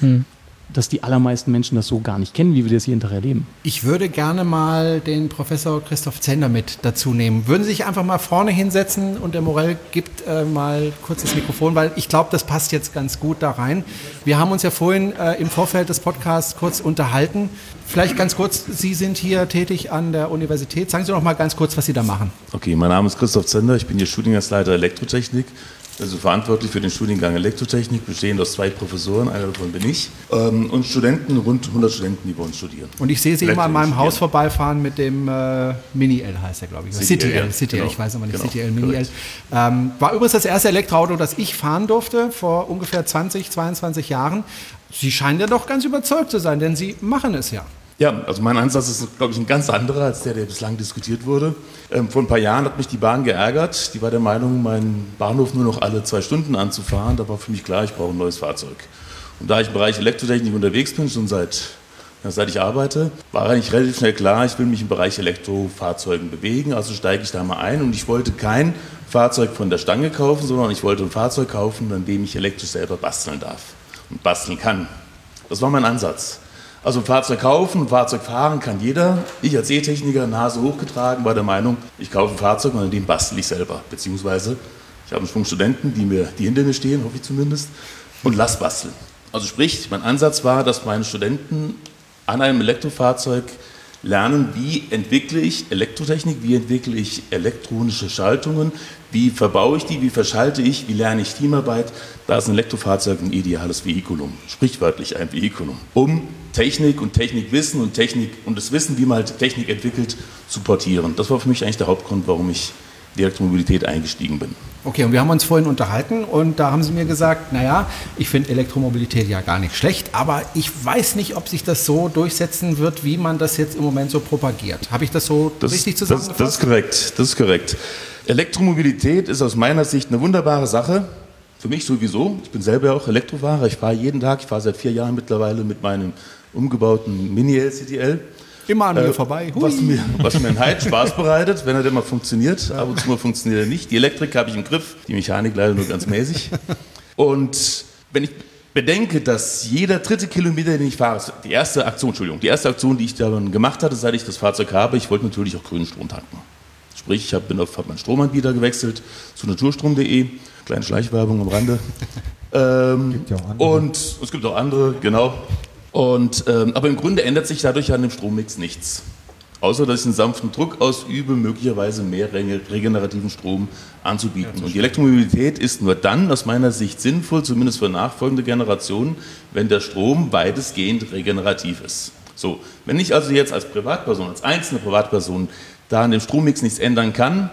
dass die allermeisten Menschen das so gar nicht kennen, wie wir das jeden Tag erleben. Ich würde gerne mal den Professor Christoph Zender mit dazu nehmen. Würden Sie sich einfach mal vorne hinsetzen und der Morell gibt äh, mal kurz das Mikrofon, weil ich glaube, das passt jetzt ganz gut da rein. Wir haben uns ja vorhin äh, im Vorfeld des Podcasts kurz unterhalten. Vielleicht ganz kurz, Sie sind hier tätig an der Universität. Sagen Sie doch mal ganz kurz, was Sie da machen. Okay, mein Name ist Christoph Zender, ich bin hier Studiengangsleiter Elektrotechnik, also verantwortlich für den Studiengang Elektrotechnik, bestehend aus zwei Professoren, einer davon bin ich, ähm, und Studenten, rund 100 Studenten, die bei uns studieren. Und ich sehe Sie immer an meinem Haus vorbeifahren mit dem äh, Mini-L heißt er, glaube ich. City City-L, L, City-L, genau. ich weiß aber nicht, Genau, City-L, Mini-L. Ähm, war übrigens das erste Elektroauto, das ich fahren durfte, vor ungefähr 20, 22 Jahren. Sie scheinen ja doch ganz überzeugt zu sein, denn Sie machen es ja. Ja, also mein Ansatz ist, glaube ich, ein ganz anderer als der, der bislang diskutiert wurde. Ähm, vor ein paar Jahren hat mich die Bahn geärgert. Die war der Meinung, meinen Bahnhof nur noch alle zwei Stunden anzufahren. Da war für mich klar, ich brauche ein neues Fahrzeug. Und da ich im Bereich Elektrotechnik unterwegs bin, schon seit Seit ich arbeite, war eigentlich relativ schnell klar, ich will mich im Bereich Elektrofahrzeugen bewegen, also steige ich da mal ein und ich wollte kein Fahrzeug von der Stange kaufen, sondern ich wollte ein Fahrzeug kaufen, an dem ich elektrisch selber basteln darf und basteln kann. Das war mein Ansatz. Also ein Fahrzeug kaufen, ein Fahrzeug fahren kann jeder. Ich als E-Techniker, Nase hochgetragen, war der Meinung, ich kaufe ein Fahrzeug und an dem bastel ich selber. Beziehungsweise ich habe einen Schwung Studenten, die, mir, die hinter mir stehen, hoffe ich zumindest, und lass basteln. Also sprich, mein Ansatz war, dass meine Studenten an einem Elektrofahrzeug lernen, wie entwickle ich Elektrotechnik, wie entwickle ich elektronische Schaltungen, wie verbaue ich die, wie verschalte ich, wie lerne ich Teamarbeit. Da ist ein Elektrofahrzeug ein ideales Vehikulum, sprichwörtlich ein Vehikulum, um Technik und Technikwissen und Technik und das Wissen, wie man halt Technik entwickelt, zu portieren. Das war für mich eigentlich der Hauptgrund, warum ich die Elektromobilität eingestiegen bin. Okay, und wir haben uns vorhin unterhalten und da haben Sie mir gesagt, naja, ich finde Elektromobilität ja gar nicht schlecht, aber ich weiß nicht, ob sich das so durchsetzen wird, wie man das jetzt im Moment so propagiert. Habe ich das so das, richtig zusammengefasst? Das, das ist korrekt, das ist korrekt. Elektromobilität ist aus meiner Sicht eine wunderbare Sache. Für mich sowieso. Ich bin selber auch Elektrofahrer. Ich fahre jeden Tag, ich fahre seit vier Jahren mittlerweile mit meinem umgebauten Mini-LCTL. Immer an mir äh, vorbei. Was mir, was mir einen Heid Spaß bereitet, wenn er denn mal funktioniert. Ab und zu mal funktioniert er nicht. Die Elektrik habe ich im Griff, die Mechanik leider nur ganz mäßig. Und wenn ich bedenke, dass jeder dritte Kilometer, den ich fahre, die erste Aktion, Entschuldigung, die erste Aktion, die ich dann gemacht hatte, seit ich das Fahrzeug habe, ich wollte natürlich auch grünen Strom tanken. Sprich, ich habe auf meinen Stromanbieter gewechselt zu naturstrom.de. Kleine Schleichwerbung am Rande. ähm, gibt ja auch andere. Und es gibt auch andere, genau. Und, ähm, aber im Grunde ändert sich dadurch an dem Strommix nichts. Außer dass ich einen sanften Druck ausübe, möglicherweise mehr regenerativen Strom anzubieten. Ja, und die Elektromobilität ist nur dann aus meiner Sicht sinnvoll, zumindest für nachfolgende Generationen, wenn der Strom weitestgehend regenerativ ist. So, wenn ich also jetzt als Privatperson, als einzelne Privatperson da an dem Strommix nichts ändern kann,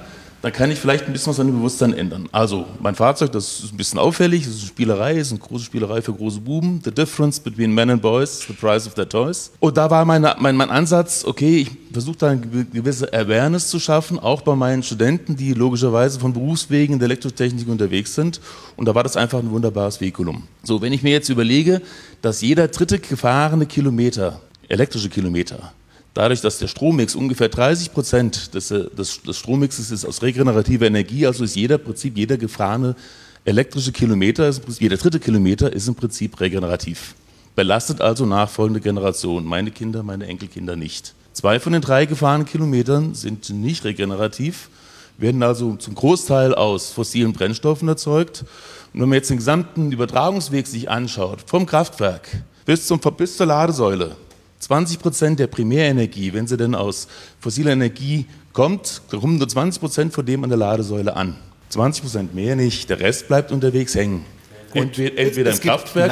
dann kann ich vielleicht ein bisschen was an dem Bewusstsein ändern. Also mein Fahrzeug, das ist ein bisschen auffällig, das ist eine Spielerei, ist eine große Spielerei für große Buben. The difference between men and boys, the price of their toys. Und da war meine, mein, mein Ansatz, okay, ich versuche da eine gewisse Awareness zu schaffen, auch bei meinen Studenten, die logischerweise von Berufswegen in der Elektrotechnik unterwegs sind. Und da war das einfach ein wunderbares Vehikulum. So, wenn ich mir jetzt überlege, dass jeder dritte gefahrene Kilometer, elektrische Kilometer, dadurch, dass der Strommix ungefähr 30 Prozent des, äh, des, des Strommixes ist aus regenerativer Energie, also ist jeder Prinzip, jeder gefahrene elektrische Kilometer, jeder dritte Kilometer ist im Prinzip regenerativ. Belastet also nachfolgende Generationen, meine Kinder, meine Enkelkinder nicht. Zwei von den drei gefahrenen Kilometern sind nicht regenerativ, werden also zum Großteil aus fossilen Brennstoffen erzeugt. Und wenn man jetzt den gesamten Übertragungsweg sich anschaut, vom Kraftwerk bis, zum, bis zur Ladesäule, 20 Prozent der Primärenergie, wenn sie denn aus fossiler Energie kommt, kommen nur 20 Prozent von dem an der Ladesäule an. 20 Prozent mehr nicht, der Rest bleibt unterwegs hängen. Entweder, entweder im Kraftwerk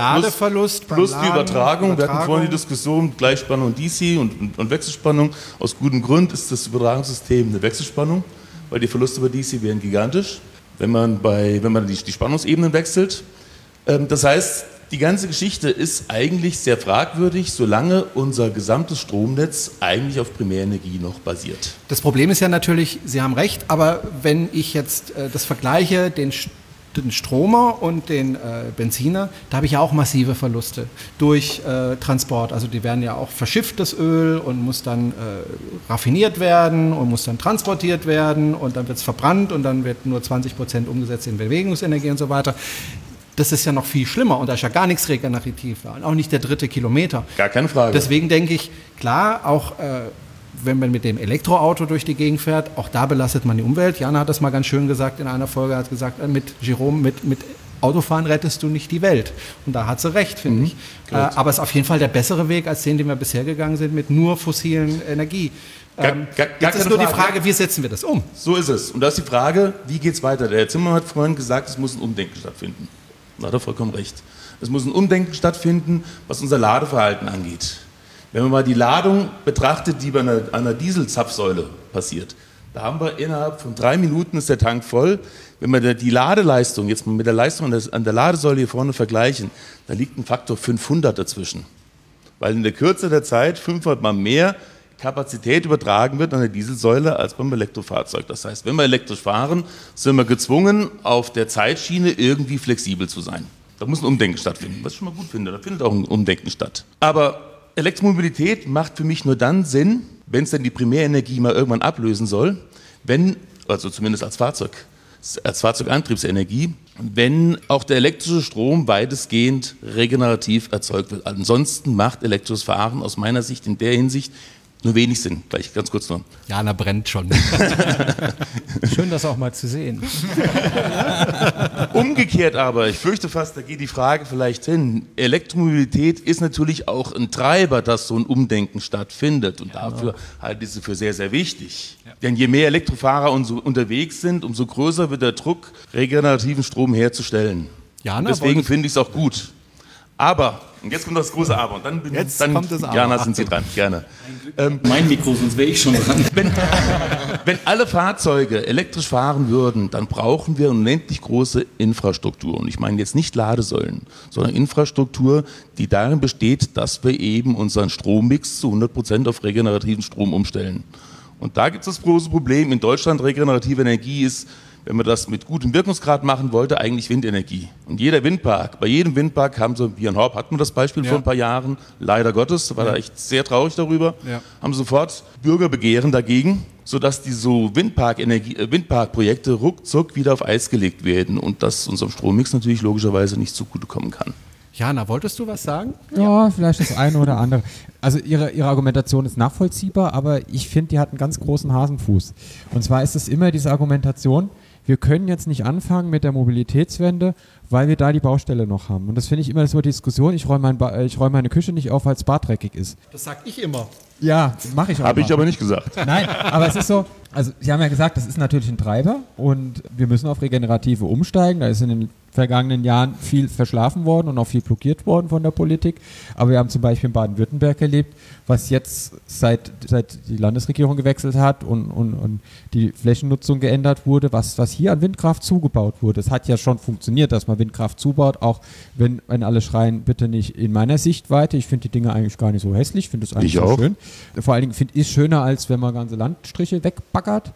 plus, plus die Übertragung. Übertragung. Wir hatten vorhin die Diskussion Gleichspannung DC und, und, und, Wechselspannung. Aus gutem Grund ist das Übertragungssystem eine Wechselspannung, weil die Verluste bei DC wären gigantisch, wenn man, bei, wenn man die, die Spannungsebenen wechselt. Ähm, das heißt, die ganze Geschichte ist eigentlich sehr fragwürdig, solange unser gesamtes Stromnetz eigentlich auf Primärenergie noch basiert. Das Problem ist ja natürlich, Sie haben recht, aber wenn ich jetzt äh, das vergleiche, den, den Stromer und den äh, Benziner, da habe ich ja auch massive Verluste durch äh, Transport. Also die werden ja auch verschifft, das Öl, und muss dann äh, raffiniert werden und muss dann transportiert werden und dann wird es verbrannt und dann wird nur 20 Prozent umgesetzt in Bewegungsenergie und so weiter das ist ja noch viel schlimmer und da ist ja gar nichts regenerativ da und auch nicht der dritte Kilometer. Gar keine Frage. Deswegen denke ich, klar, auch äh, wenn man mit dem Elektroauto durch die Gegend fährt, auch da belastet man die Umwelt. Jana hat das mal ganz schön gesagt in einer Folge, hat gesagt, äh, mit Jerome, mit, mit Autofahren rettest du nicht die Welt. Und da hat sie recht, finde mhm, ich. Äh, aber es ist auf jeden Fall der bessere Weg, als den, den wir bisher gegangen sind, mit nur fossilen Energie. Gar, ähm, gar, gar jetzt ist nur Frage. die Frage, wie setzen wir das um? So ist es. Und da ist die Frage, wie geht es weiter? Der Herr Zimmermann hat vorhin gesagt, es muss ein Umdenken stattfinden. Da hat er vollkommen recht. Es muss ein Umdenken stattfinden, was unser Ladeverhalten angeht. Wenn man mal die Ladung betrachtet, die bei einer, einer Dieselzapfsäule passiert, da haben wir innerhalb von drei Minuten ist der Tank voll. Wenn wir die Ladeleistung jetzt mit der Leistung an der Ladesäule hier vorne vergleichen, da liegt ein Faktor 500 dazwischen. Weil in der Kürze der Zeit 500 mal mehr Kapazität übertragen wird an der Dieselsäule als beim Elektrofahrzeug. Das heißt, wenn wir elektrisch fahren, sind wir gezwungen, auf der Zeitschiene irgendwie flexibel zu sein. Da muss ein Umdenken stattfinden, was ich schon mal gut finde. Da findet auch ein Umdenken statt. Aber Elektromobilität macht für mich nur dann Sinn, wenn es denn die Primärenergie mal irgendwann ablösen soll, wenn, also zumindest als Fahrzeug, als Fahrzeugantriebsenergie, wenn auch der elektrische Strom weitestgehend regenerativ erzeugt wird. Ansonsten macht elektrisches Fahren aus meiner Sicht in der Hinsicht nur wenig Sinn. Gleich ganz kurz nur. Jana brennt schon. Schön, das auch mal zu sehen. Umgekehrt aber, ich fürchte fast, da geht die Frage vielleicht hin. Elektromobilität ist natürlich auch ein Treiber, dass so ein Umdenken stattfindet. Und dafür halte ich sie für sehr, sehr wichtig. Denn je mehr Elektrofahrer unterwegs sind, umso größer wird der Druck, regenerativen Strom herzustellen. Jana, deswegen finde ich es auch gut. Aber, und jetzt kommt das große Aber. Und dann, bin, Jetzt dann kommt das Aber. Jana, sind Sie dran, gerne. Mein Mikro, sonst wäre ich schon dran. Wenn, wenn alle Fahrzeuge elektrisch fahren würden, dann brauchen wir unendlich große Infrastruktur. Und ich meine jetzt nicht Ladesäulen, sondern Infrastruktur, die darin besteht, dass wir eben unseren Strommix zu 100% auf regenerativen Strom umstellen. Und da gibt es das große Problem. In Deutschland regenerative Energie ist, wenn man das mit gutem Wirkungsgrad machen wollte, eigentlich Windenergie. Und jeder Windpark, bei jedem Windpark haben sie, hier in Horb hatten wir das Beispiel Ja. vor ein paar Jahren, leider Gottes, da war da echt sehr traurig darüber, Ja. haben sofort Bürgerbegehren dagegen, sodass die so Windpark-Energie- äh, Windparkprojekte ruckzuck wieder auf Eis gelegt werden und das unserem Strommix natürlich logischerweise nicht zugutekommen kann. Jana, wolltest du was sagen? Ja, vielleicht das eine oder andere. Also ihre, ihre Argumentation ist nachvollziehbar, aber ich finde, die hat einen ganz großen Hasenfuß. Und zwar ist es immer diese Argumentation, wir können jetzt nicht anfangen mit der Mobilitätswende, weil wir da die Baustelle noch haben. Und das finde ich immer so eine Diskussion, ich räume mein ba ich räume meine Küche nicht auf, weil es badreckig ist. Das sag ich immer. Ja, mache ich auch. Habe ich aber nicht gesagt. Nein, aber es ist so, also Sie haben ja gesagt, das ist natürlich ein Treiber und wir müssen auf Regenerative umsteigen. Da ist in den vergangenen Jahren viel verschlafen worden und auch viel blockiert worden von der Politik. Aber wir haben zum Beispiel in Baden-Württemberg erlebt, was jetzt seit, seit die Landesregierung gewechselt hat und, und, und die Flächennutzung geändert wurde, was, was hier an Windkraft zugebaut wurde. Es hat ja schon funktioniert, dass man Windkraft zubaut, auch wenn, wenn alle schreien, bitte nicht in meiner Sichtweite. Ich finde die Dinge eigentlich gar nicht so hässlich, finde es eigentlich Ich auch. schön. Vor allen Dingen finde ich es schöner, als wenn man ganze Landstriche wegbaggert.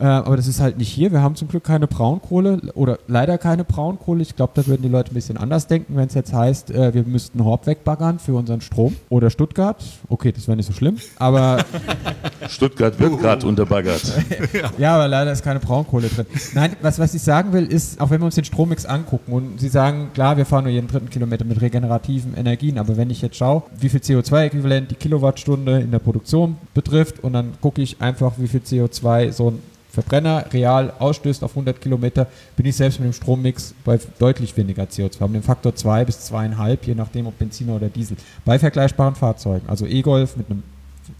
Äh, aber das ist halt nicht hier. Wir haben zum Glück keine Braunkohle oder leider keine Braunkohle. Ich glaube, da würden die Leute ein bisschen anders denken, wenn es jetzt heißt, äh, wir müssten Horb wegbaggern für unseren Strom. Oder Stuttgart. Okay, das wäre nicht so schlimm. Aber Stuttgart wird gerade unterbaggert. ja, aber leider ist keine Braunkohle drin. Nein, was, was ich sagen will, ist, auch wenn wir uns den Strommix angucken und Sie sagen, klar, wir fahren nur jeden dritten Kilometer mit regenerativen Energien, aber wenn ich jetzt schaue, wie viel CO2-Äquivalent die Kilowattstunde in der Produktion betrifft und dann gucke ich einfach, wie viel CO2 so ein Verbrenner real ausstößt auf 100 Kilometer, bin ich selbst mit dem Strommix bei deutlich weniger CO2, um den Faktor 2 bis 2,5, je nachdem ob Benziner oder Diesel, bei vergleichbaren Fahrzeugen. Also E-Golf mit einem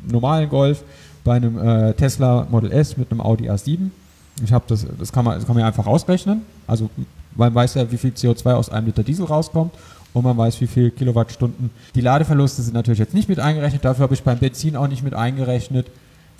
normalen Golf, bei einem äh, Tesla Model S mit einem Audi A7. Ich habe das, das kann man, das kann man einfach ausrechnen. Also man weiß ja, wie viel CO2 aus einem Liter Diesel rauskommt und man weiß, wie viel Kilowattstunden. Die Ladeverluste sind natürlich jetzt nicht mit eingerechnet. Dafür habe ich beim Benzin auch nicht mit eingerechnet,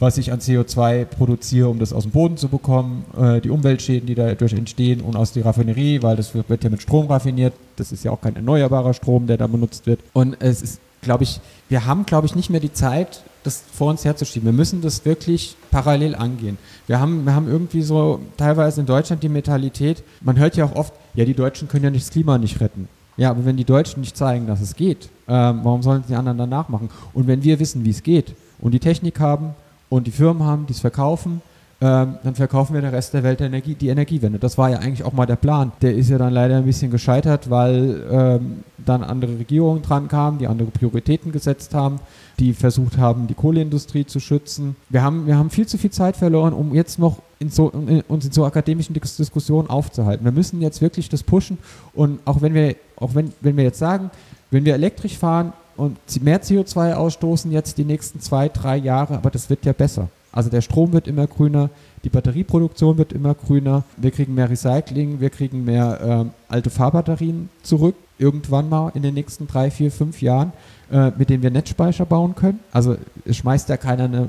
was ich an CO2 produziere, um das aus dem Boden zu bekommen, äh, die Umweltschäden, die dadurch entstehen und aus der Raffinerie, weil das wird, ja mit Strom raffiniert. Das ist ja auch kein erneuerbarer Strom, der da benutzt wird. Und es ist, glaube ich, wir haben, glaube ich, nicht mehr die Zeit, das vor uns herzuschieben. Wir müssen das wirklich parallel angehen. Wir haben, wir haben irgendwie so teilweise in Deutschland die Mentalität, man hört ja auch oft, ja, die Deutschen können ja nicht das Klima nicht retten. Ja, aber wenn die Deutschen nicht zeigen, dass es geht, ähm, warum sollen die anderen danach machen? Und wenn wir wissen, wie es geht und die Technik haben und die Firmen haben, die es verkaufen, ähm, dann verkaufen wir der Rest der Welt Energie, die Energiewende. Das war ja eigentlich auch mal der Plan. Der ist ja dann leider ein bisschen gescheitert, weil ähm, dann andere Regierungen dran kamen, die andere Prioritäten gesetzt haben, die versucht haben, die Kohleindustrie zu schützen. Wir haben, wir haben viel zu viel Zeit verloren, um jetzt noch in so, in, uns in so akademischen Dis Diskussionen aufzuhalten. Wir müssen jetzt wirklich das pushen und auch wenn wir, auch wenn, wenn wir jetzt sagen, wenn wir elektrisch fahren und mehr CO2 ausstoßen jetzt die nächsten zwei, drei Jahre, aber das wird ja besser. Also der Strom wird immer grüner, die Batterieproduktion wird immer grüner, wir kriegen mehr Recycling, wir kriegen mehr ähm, alte Fahrbatterien zurück, irgendwann mal in den nächsten drei, vier, fünf Jahren, äh, mit denen wir Netzspeicher bauen können. Also es schmeißt ja keiner eine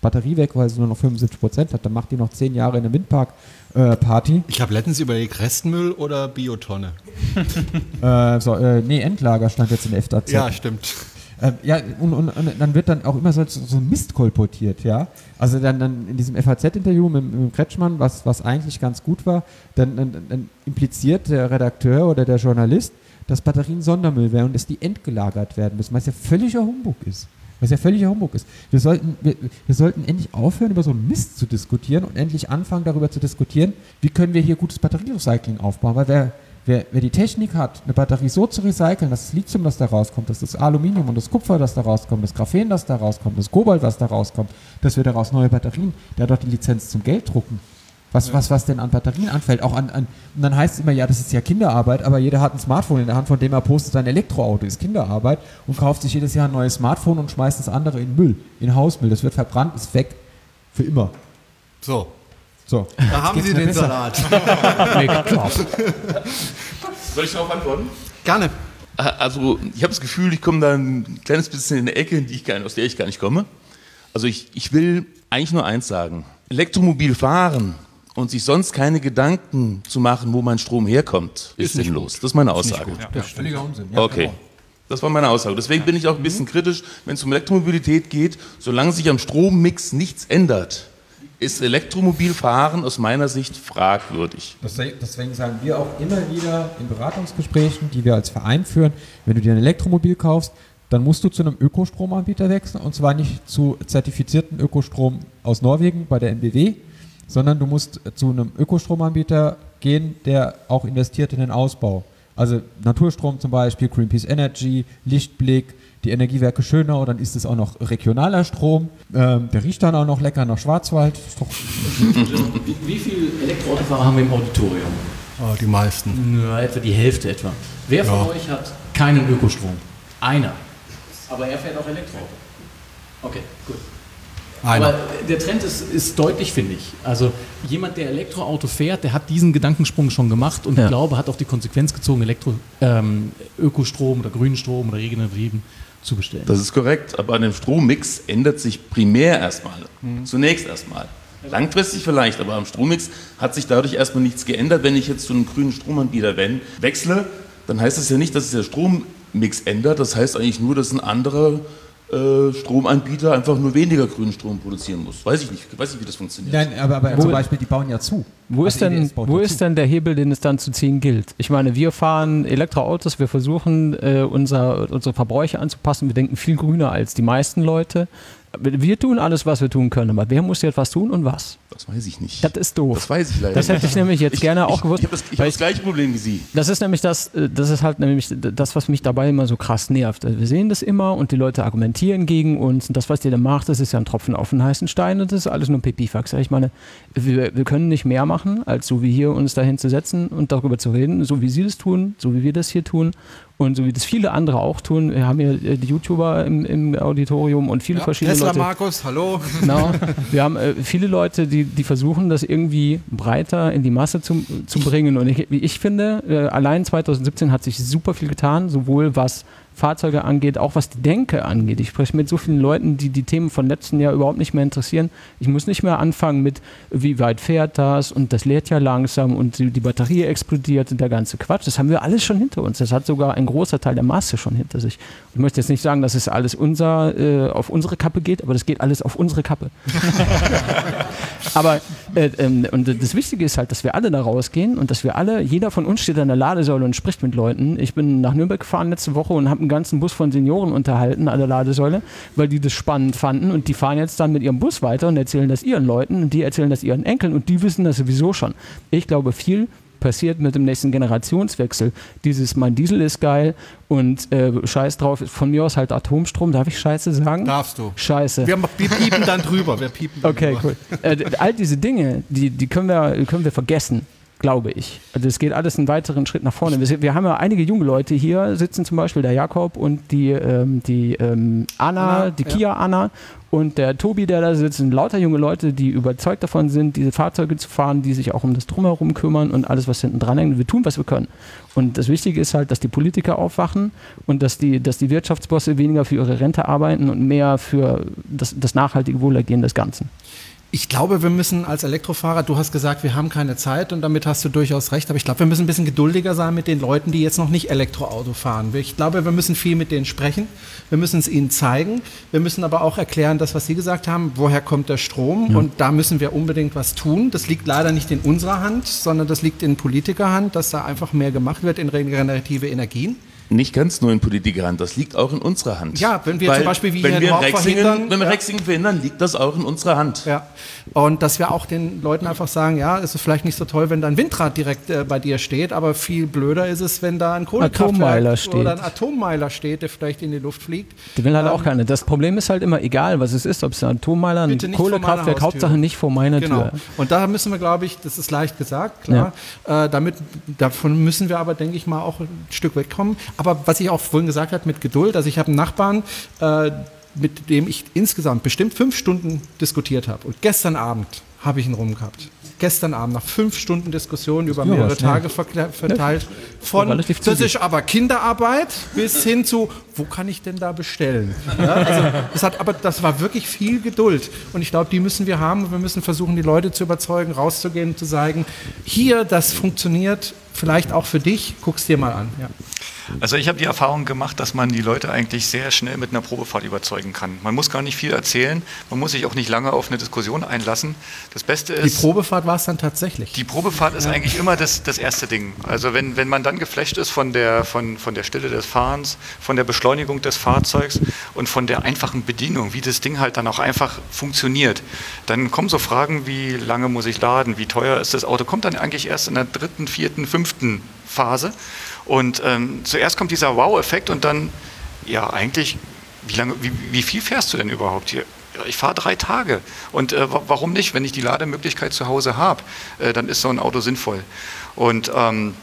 Batterie weg, weil sie nur noch 75 Prozent hat, dann macht die noch zehn Jahre in der Windpark-Party. Ich habe letztens überlegt, Restmüll oder Biotonne. äh, so, äh, nee, Endlager stand jetzt in der FAZ. Ja, stimmt. Ähm, ja, und, und, und dann wird dann auch immer so, so ein Mist kolportiert, ja. Also dann, dann in diesem FAZ-Interview mit, mit Kretschmann, was, was eigentlich ganz gut war, dann, dann, dann impliziert der Redakteur oder der Journalist, dass Batterien Sondermüll wären und dass die entgelagert werden müssen, was ja völliger Humbug ist. Was ja völliger Humbug ist. Wir sollten, wir, wir sollten endlich aufhören, über so einen Mist zu diskutieren und endlich anfangen, darüber zu diskutieren, wie können wir hier gutes Batterierecycling aufbauen. Weil wer, wer, wer die Technik hat, eine Batterie so zu recyceln, dass das Lithium, das da rauskommt, dass das Aluminium und das Kupfer, das da rauskommt, das Graphen, das da rauskommt, das Kobalt, was da rauskommt, dass wir daraus neue Batterien, der hat doch die Lizenz zum Geld drucken. Was, was, was denn an Batterien anfällt, auch an, an, und dann heißt es immer, ja, das ist ja Kinderarbeit, aber jeder hat ein Smartphone in der Hand, von dem er postet, sein Elektroauto ist Kinderarbeit und kauft sich jedes Jahr ein neues Smartphone und schmeißt das andere in Müll, in Hausmüll. Das wird verbrannt, ist weg. Für immer. So, So. da haben Sie den besser. Salat. Soll ich darauf antworten? Gerne. Also, ich habe das Gefühl, ich komme da ein kleines bisschen in eine Ecke, in die ich gar nicht, aus der ich gar nicht komme. Also, ich, ich will eigentlich nur eins sagen. Elektromobil fahren und sich sonst keine Gedanken zu machen, wo mein Strom herkommt, ist, sinnlos. Das ist meine Aussage. Das ist völliger Unsinn. Okay. Das war meine Aussage. Deswegen bin ich auch ein bisschen kritisch, wenn es um Elektromobilität geht. Solange sich am Strommix nichts ändert, ist Elektromobilfahren aus meiner Sicht fragwürdig. Deswegen deswegen sagen wir auch immer wieder in Beratungsgesprächen, die wir als Verein führen, wenn du dir ein Elektromobil kaufst, dann musst du zu einem Ökostromanbieter wechseln und zwar nicht zu zertifizierten Ökostrom aus Norwegen bei der NBW, sondern du musst zu einem Ökostromanbieter gehen, der auch investiert in den Ausbau. Also Naturstrom zum Beispiel, Greenpeace Energy, Lichtblick, die Energiewerke Schönau, dann ist es auch noch regionaler Strom. Ähm, der riecht dann auch noch lecker nach Schwarzwald. Wie, wie viele Elektroautofahrer haben wir im Auditorium? Oh, die meisten. Nur etwa die Hälfte etwa. Wer von Ja. euch hat keinen Ökostrom? Einer. Aber er fährt auch Elektroauto. Okay, gut. Einer. Aber der Trend ist, ist deutlich, finde ich. Also jemand, der Elektroauto fährt, der hat diesen Gedankensprung schon gemacht und Ja. ich glaube, hat auch die Konsequenz gezogen, Elektro, ähm, Ökostrom oder grünen Strom oder regenerativen zu bestellen. Das ist korrekt, aber an dem Strommix ändert sich primär erstmal. Zunächst erstmal. Langfristig vielleicht, aber am Strommix hat sich dadurch erstmal nichts geändert. Wenn ich jetzt zu einem grünen Stromanbieter wechsle, dann heißt das ja nicht, dass sich der Strommix ändert. Das heißt eigentlich nur, dass ein anderer äh, Stromanbieter einfach nur weniger grünen Strom produzieren muss. Weiß ich nicht, weiß nicht wie das funktioniert. Nein, aber, aber Wo- zum Beispiel, die bauen ja zu. Wo ist, Also denn, wo ja ist zu. denn der Hebel, den es dann zu ziehen gilt? Ich meine, wir fahren Elektroautos, wir versuchen äh, unser, unsere Verbräuche anzupassen. Wir denken viel grüner als die meisten Leute. Wir tun alles, was wir tun können, aber wer muss jetzt was tun und was? Das weiß ich nicht. Das ist doof. Das weiß ich leider Das hätte ich nämlich jetzt Ich- gerne auch ich, gewusst. Ich habe das, hab das gleiche Problem wie Sie. Das ist nämlich das, äh, das ist halt nämlich das, was mich dabei immer so krass nervt. Wir sehen das immer und die Leute argumentieren gegen uns und das, was ihr da macht, das ist ja ein Tropfen auf den heißen Stein und das ist alles nur Pipifax. Ich meine, wir, wir können nicht mehr machen, als so wie hier uns dahin zu setzen und darüber zu reden, so wie sie das tun, so wie wir das hier tun und so wie das viele andere auch tun. Wir haben hier äh, die YouTuber im, im Auditorium und viele Ja, verschiedene Tesla Leute. Markus, hallo. Genau. Wir haben äh, viele Leute, die, die versuchen, das irgendwie breiter in die Masse zu, zu bringen. Und ich, wie ich finde, äh, allein 2017 hat sich super viel getan, sowohl was Fahrzeuge angeht, auch was die Denke angeht. Ich spreche mit so vielen Leuten, die die Themen von letzten Jahr überhaupt nicht mehr interessieren. Ich muss nicht mehr anfangen mit, wie weit fährt das und das lädt ja langsam und die, Batterie explodiert und der ganze Quatsch. Das haben wir alles schon hinter uns. Das hat sogar ein großer Teil der Masse schon hinter sich. Ich möchte jetzt nicht sagen, dass es alles unser, äh, auf unsere Kappe geht, aber das geht alles auf unsere Kappe. Aber äh, ähm, und das Wichtige ist halt, dass wir alle da rausgehen und dass wir alle, jeder von uns steht an der Ladesäule und spricht mit Leuten. Ich bin nach Nürnberg gefahren letzte Woche und habe ganzen Bus von Senioren unterhalten an der Ladesäule, weil die das spannend fanden und die fahren jetzt dann mit ihrem Bus weiter und erzählen das ihren Leuten und die erzählen das ihren Enkeln und die wissen das sowieso schon. Ich glaube, viel passiert mit dem nächsten Generationswechsel. Dieses, mein Diesel ist geil und äh, scheiß drauf, von mir aus halt Atomstrom. Darf ich Scheiße sagen? Darfst du. Wir, Scheiße. wir piepen dann drüber. Wir piepen dann Okay, drüber. cool. Äh, all diese Dinge, die, die können, wir, können wir vergessen, glaube ich. Also es geht alles einen weiteren Schritt nach vorne. Wir, wir haben ja einige junge Leute hier sitzen, zum Beispiel der Jakob und die, ähm, die ähm, Anna, Anna, die ja. Kia Anna und der Tobi, der da sitzt, sind lauter junge Leute, die überzeugt davon sind, diese Fahrzeuge zu fahren, die sich auch um das Drumherum kümmern und alles, was hinten dran hängt. Wir tun, was wir können. Und das Wichtige ist halt, dass die Politiker aufwachen und dass die, dass die Wirtschaftsbosse weniger für ihre Rente arbeiten und mehr für das, das nachhaltige Wohlergehen des Ganzen. Ich glaube, wir müssen als Elektrofahrer, du hast gesagt, wir haben keine Zeit und damit hast du durchaus recht, aber ich glaube, wir müssen ein bisschen geduldiger sein mit den Leuten, die jetzt noch nicht Elektroauto fahren. Ich glaube, wir müssen viel mit denen sprechen, wir müssen es ihnen zeigen, wir müssen aber auch erklären, das, was Sie gesagt haben, woher kommt der Strom und da müssen wir unbedingt was tun. Das liegt leider nicht in unserer Hand, sondern das liegt in Politikerhand, dass da einfach mehr gemacht wird in regenerative Energien. Nicht ganz nur in Politikerhand, das liegt auch in unserer Hand. Ja, wenn wir Weil zum Beispiel wie wenn hier in wir Rexingen, verhindern- Wenn wir Ja. Rexingen verhindern, liegt das auch in unserer Hand. Ja, und dass wir auch den Leuten einfach sagen, ja, es ist vielleicht nicht so toll, wenn da ein Windrad direkt äh, bei dir steht, aber viel blöder ist es, wenn da ein Kohlekraftwerk Atommeiler steht. oder ein Atommeiler steht, der vielleicht in die Luft fliegt. Die will halt Ähm, auch keine. Das Problem ist halt immer, egal was es ist, ob es ein Atommeiler, ein Kohlekraftwerk. Hauptsache nicht vor meiner Genau. Tür. Und da müssen wir, glaube ich, das ist leicht gesagt, klar. Äh, damit, davon müssen wir aber, denke ich mal, auch ein Stück wegkommen. Aber was ich auch vorhin gesagt habe, mit Geduld, also ich habe einen Nachbarn, äh, mit dem ich insgesamt bestimmt fünf Stunden diskutiert habe. Und gestern Abend habe ich ihn rumgehabt. Gestern Abend, nach fünf Stunden Diskussion über Ja, mehrere. Tage verteilt, von das zügig. ist aber Kinderarbeit bis hin zu, wo kann ich denn da bestellen? Ja, also das hat, aber das war wirklich viel Geduld. Und ich glaube, die müssen wir haben. Und wir müssen versuchen, die Leute zu überzeugen, rauszugehen, zu sagen, hier, das funktioniert, vielleicht auch für dich, guck's dir mal an. Ja. Also ich habe die Erfahrung gemacht, dass man die Leute eigentlich sehr schnell mit einer Probefahrt überzeugen kann. Man muss gar nicht viel erzählen, man muss sich auch nicht lange auf eine Diskussion einlassen. Das Beste Die ist, Probefahrt war es dann tatsächlich. die Probefahrt ist eigentlich immer das, das erste Ding. Also wenn, wenn man dann geflasht ist von der, von, von der Stille des Fahrens, von der Beschleunigung des Fahrzeugs und von der einfachen Bedienung, wie das Ding halt dann auch einfach funktioniert, dann kommen so Fragen wie lange muss ich laden, wie teuer ist das Auto, kommt dann eigentlich erst in der dritten, vierten, fünften Phase. Und ähm, zuerst kommt dieser Wow-Effekt und dann, ja eigentlich, wie, lange, wie, wie viel fährst du denn überhaupt hier? Ich fahre drei Tage. Und äh, wa- warum nicht? Wenn ich die Lademöglichkeit zu Hause habe, äh, dann ist so ein Auto sinnvoll. Und ähm,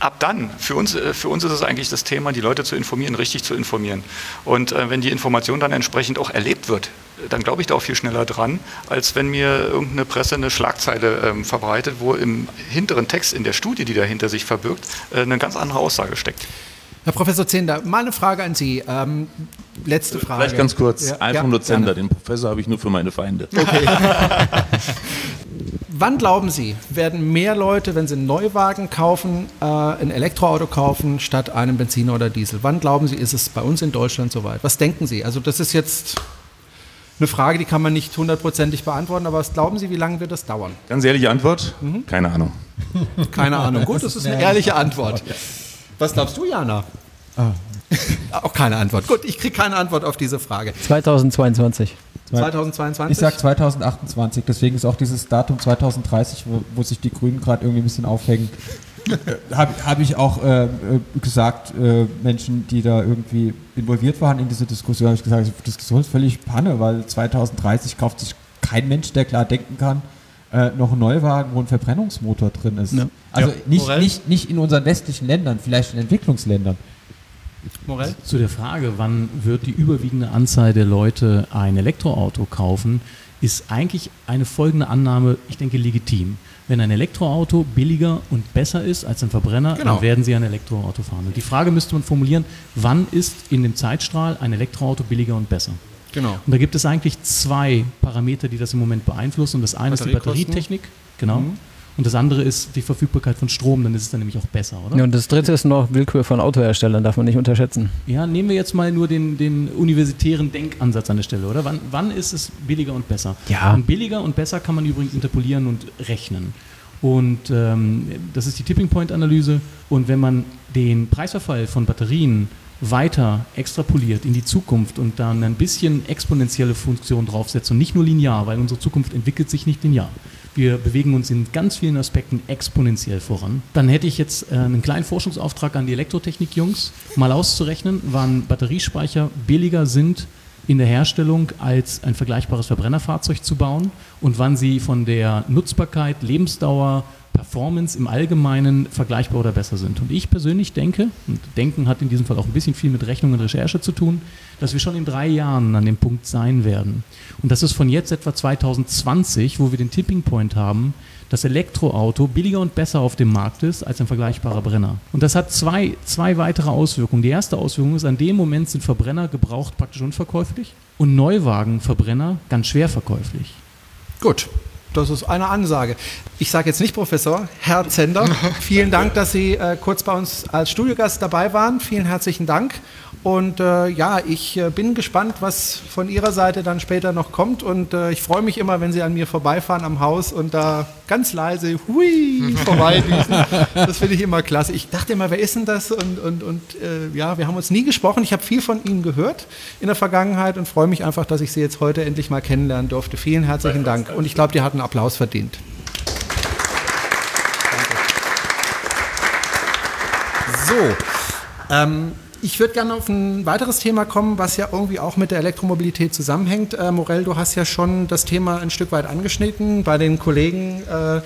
ab dann, für uns, äh, für uns ist es eigentlich das Thema, die Leute zu informieren, richtig zu informieren. Und äh, wenn die Information dann entsprechend auch erlebt wird, dann glaube ich da auch viel schneller dran, als wenn mir irgendeine Presse eine Schlagzeile ähm, verbreitet, wo im hinteren Text in der Studie, die dahinter sich verbirgt, äh, eine ganz andere Aussage steckt. Herr Professor Zehnder, mal eine Frage an Sie. Ähm, letzte Frage. Vielleicht ganz kurz, Ja, einfach ja, nur Zender, gerne. den Professor habe ich nur für meine Feinde. Wann glauben Sie, werden mehr Leute, wenn sie einen Neuwagen kaufen, äh, ein Elektroauto kaufen, statt einem Benziner oder Diesel? Wann glauben Sie, ist es bei uns in Deutschland soweit? Was denken Sie? Also das ist jetzt eine Frage, die kann man nicht hundertprozentig beantworten, aber was glauben Sie, wie lange wird das dauern? Ganz ehrliche Antwort? Keine Ahnung. Keine Ahnung. Gut, das ist eine ehrliche Antwort. Was glaubst du, Jana? Auch keine Antwort. Gut, ich kriege keine Antwort auf diese Frage. 2022. 2022? Ich sag 2028, deswegen ist auch dieses Datum 2030, wo, wo sich die Grünen gerade irgendwie ein bisschen aufhängen. Habe hab ich auch äh, äh, gesagt, äh, Menschen, die da irgendwie involviert waren in diese Diskussion, habe ich gesagt, die Diskussion ist völlig Panne, weil 2030 kauft sich kein Mensch, der klar denken kann, äh, noch einen Neuwagen, wo ein Verbrennungsmotor drin ist. Ja. Also Ja. nicht, nicht, nicht in unseren westlichen Ländern, vielleicht in Entwicklungsländern. Morell? Zu der Frage, wann wird die überwiegende Anzahl der Leute ein Elektroauto kaufen, ist eigentlich eine folgende Annahme, ich denke, legitim. Wenn ein Elektroauto billiger und besser ist als ein Verbrenner, Genau. dann werden sie ein Elektroauto fahren. Und die Frage müsste man formulieren, wann ist in dem Zeitstrahl ein Elektroauto billiger und besser? Genau. Und da gibt es eigentlich zwei Parameter, die das im Moment beeinflussen. Und das eine ist die. Batterietechnik, genau. Und das andere ist die Verfügbarkeit von Strom, dann ist es dann nämlich auch besser, oder? Ja, und das dritte ist noch Willkür von Autoherstellern, darf man nicht unterschätzen. Ja, nehmen wir jetzt mal nur den, den universitären Denkansatz an der Stelle, oder? Wann, wann ist es billiger und besser? Ja. Und billiger und besser kann man übrigens interpolieren und rechnen. Und ähm, das ist die Tipping Point Analyse. Und wenn man den Preisverfall von Batterien weiter extrapoliert in die Zukunft und dann ein bisschen exponentielle Funktion draufsetzt und nicht nur linear, weil unsere Zukunft entwickelt sich nicht linear. Wir bewegen uns in ganz vielen Aspekten exponentiell voran. Dann hätte ich jetzt äh, einen kleinen Forschungsauftrag an die Elektrotechnik-Jungs, mal auszurechnen, wann Batteriespeicher billiger sind in der Herstellung als ein vergleichbares Verbrennerfahrzeug zu bauen und wann sie von der Nutzbarkeit, Lebensdauer, Performance im Allgemeinen vergleichbar oder besser sind. Und ich persönlich denke, und Denken hat in diesem Fall auch ein bisschen viel mit Rechnung und Recherche zu tun, dass wir schon in drei Jahren an dem Punkt sein werden. Und das ist von jetzt etwa 2020, wo wir den Tipping Point haben, dass Elektroauto billiger und besser auf dem Markt ist als ein vergleichbarer Brenner. Und das hat zwei, zwei weitere Auswirkungen. Die erste Auswirkung ist, an dem Moment sind Verbrenner gebraucht praktisch unverkäuflich und Neuwagen Verbrenner ganz schwer verkäuflich. Gut, das ist eine Ansage. Ich sage jetzt nicht Professor, Herr Zender. Vielen Dank, dass Sie äh, kurz bei uns als Studiogast dabei waren. Vielen herzlichen Dank. Und äh, ja, ich äh, bin gespannt, was von Ihrer Seite dann später noch kommt. Und äh, ich freue mich immer, wenn Sie an mir vorbeifahren am Haus und da ganz leise hui vorbeidüsen. Das finde ich immer klasse. Ich dachte immer, wer ist denn das? Und, und, und äh, ja, wir haben uns nie gesprochen. Ich habe viel von Ihnen gehört in der Vergangenheit und freue mich einfach, dass ich Sie jetzt heute endlich mal kennenlernen durfte. Vielen herzlichen Dank. Und ich glaube, die hatten Applaus verdient. So. Ähm, ich würde gerne auf ein weiteres Thema kommen, was ja irgendwie auch mit der Elektromobilität zusammenhängt. Äh, Morell, du hast ja schon das Thema ein Stück weit angeschnitten bei den Kollegen äh,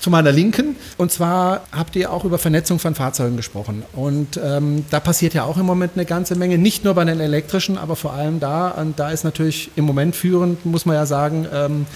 zu meiner Linken. Und zwar habt ihr auch über Vernetzung von Fahrzeugen gesprochen. Und ähm, da passiert ja auch im Moment eine ganze Menge, nicht nur bei den elektrischen, aber vor allem da. Und da ist natürlich im Moment führend, muss man ja sagen, ähm,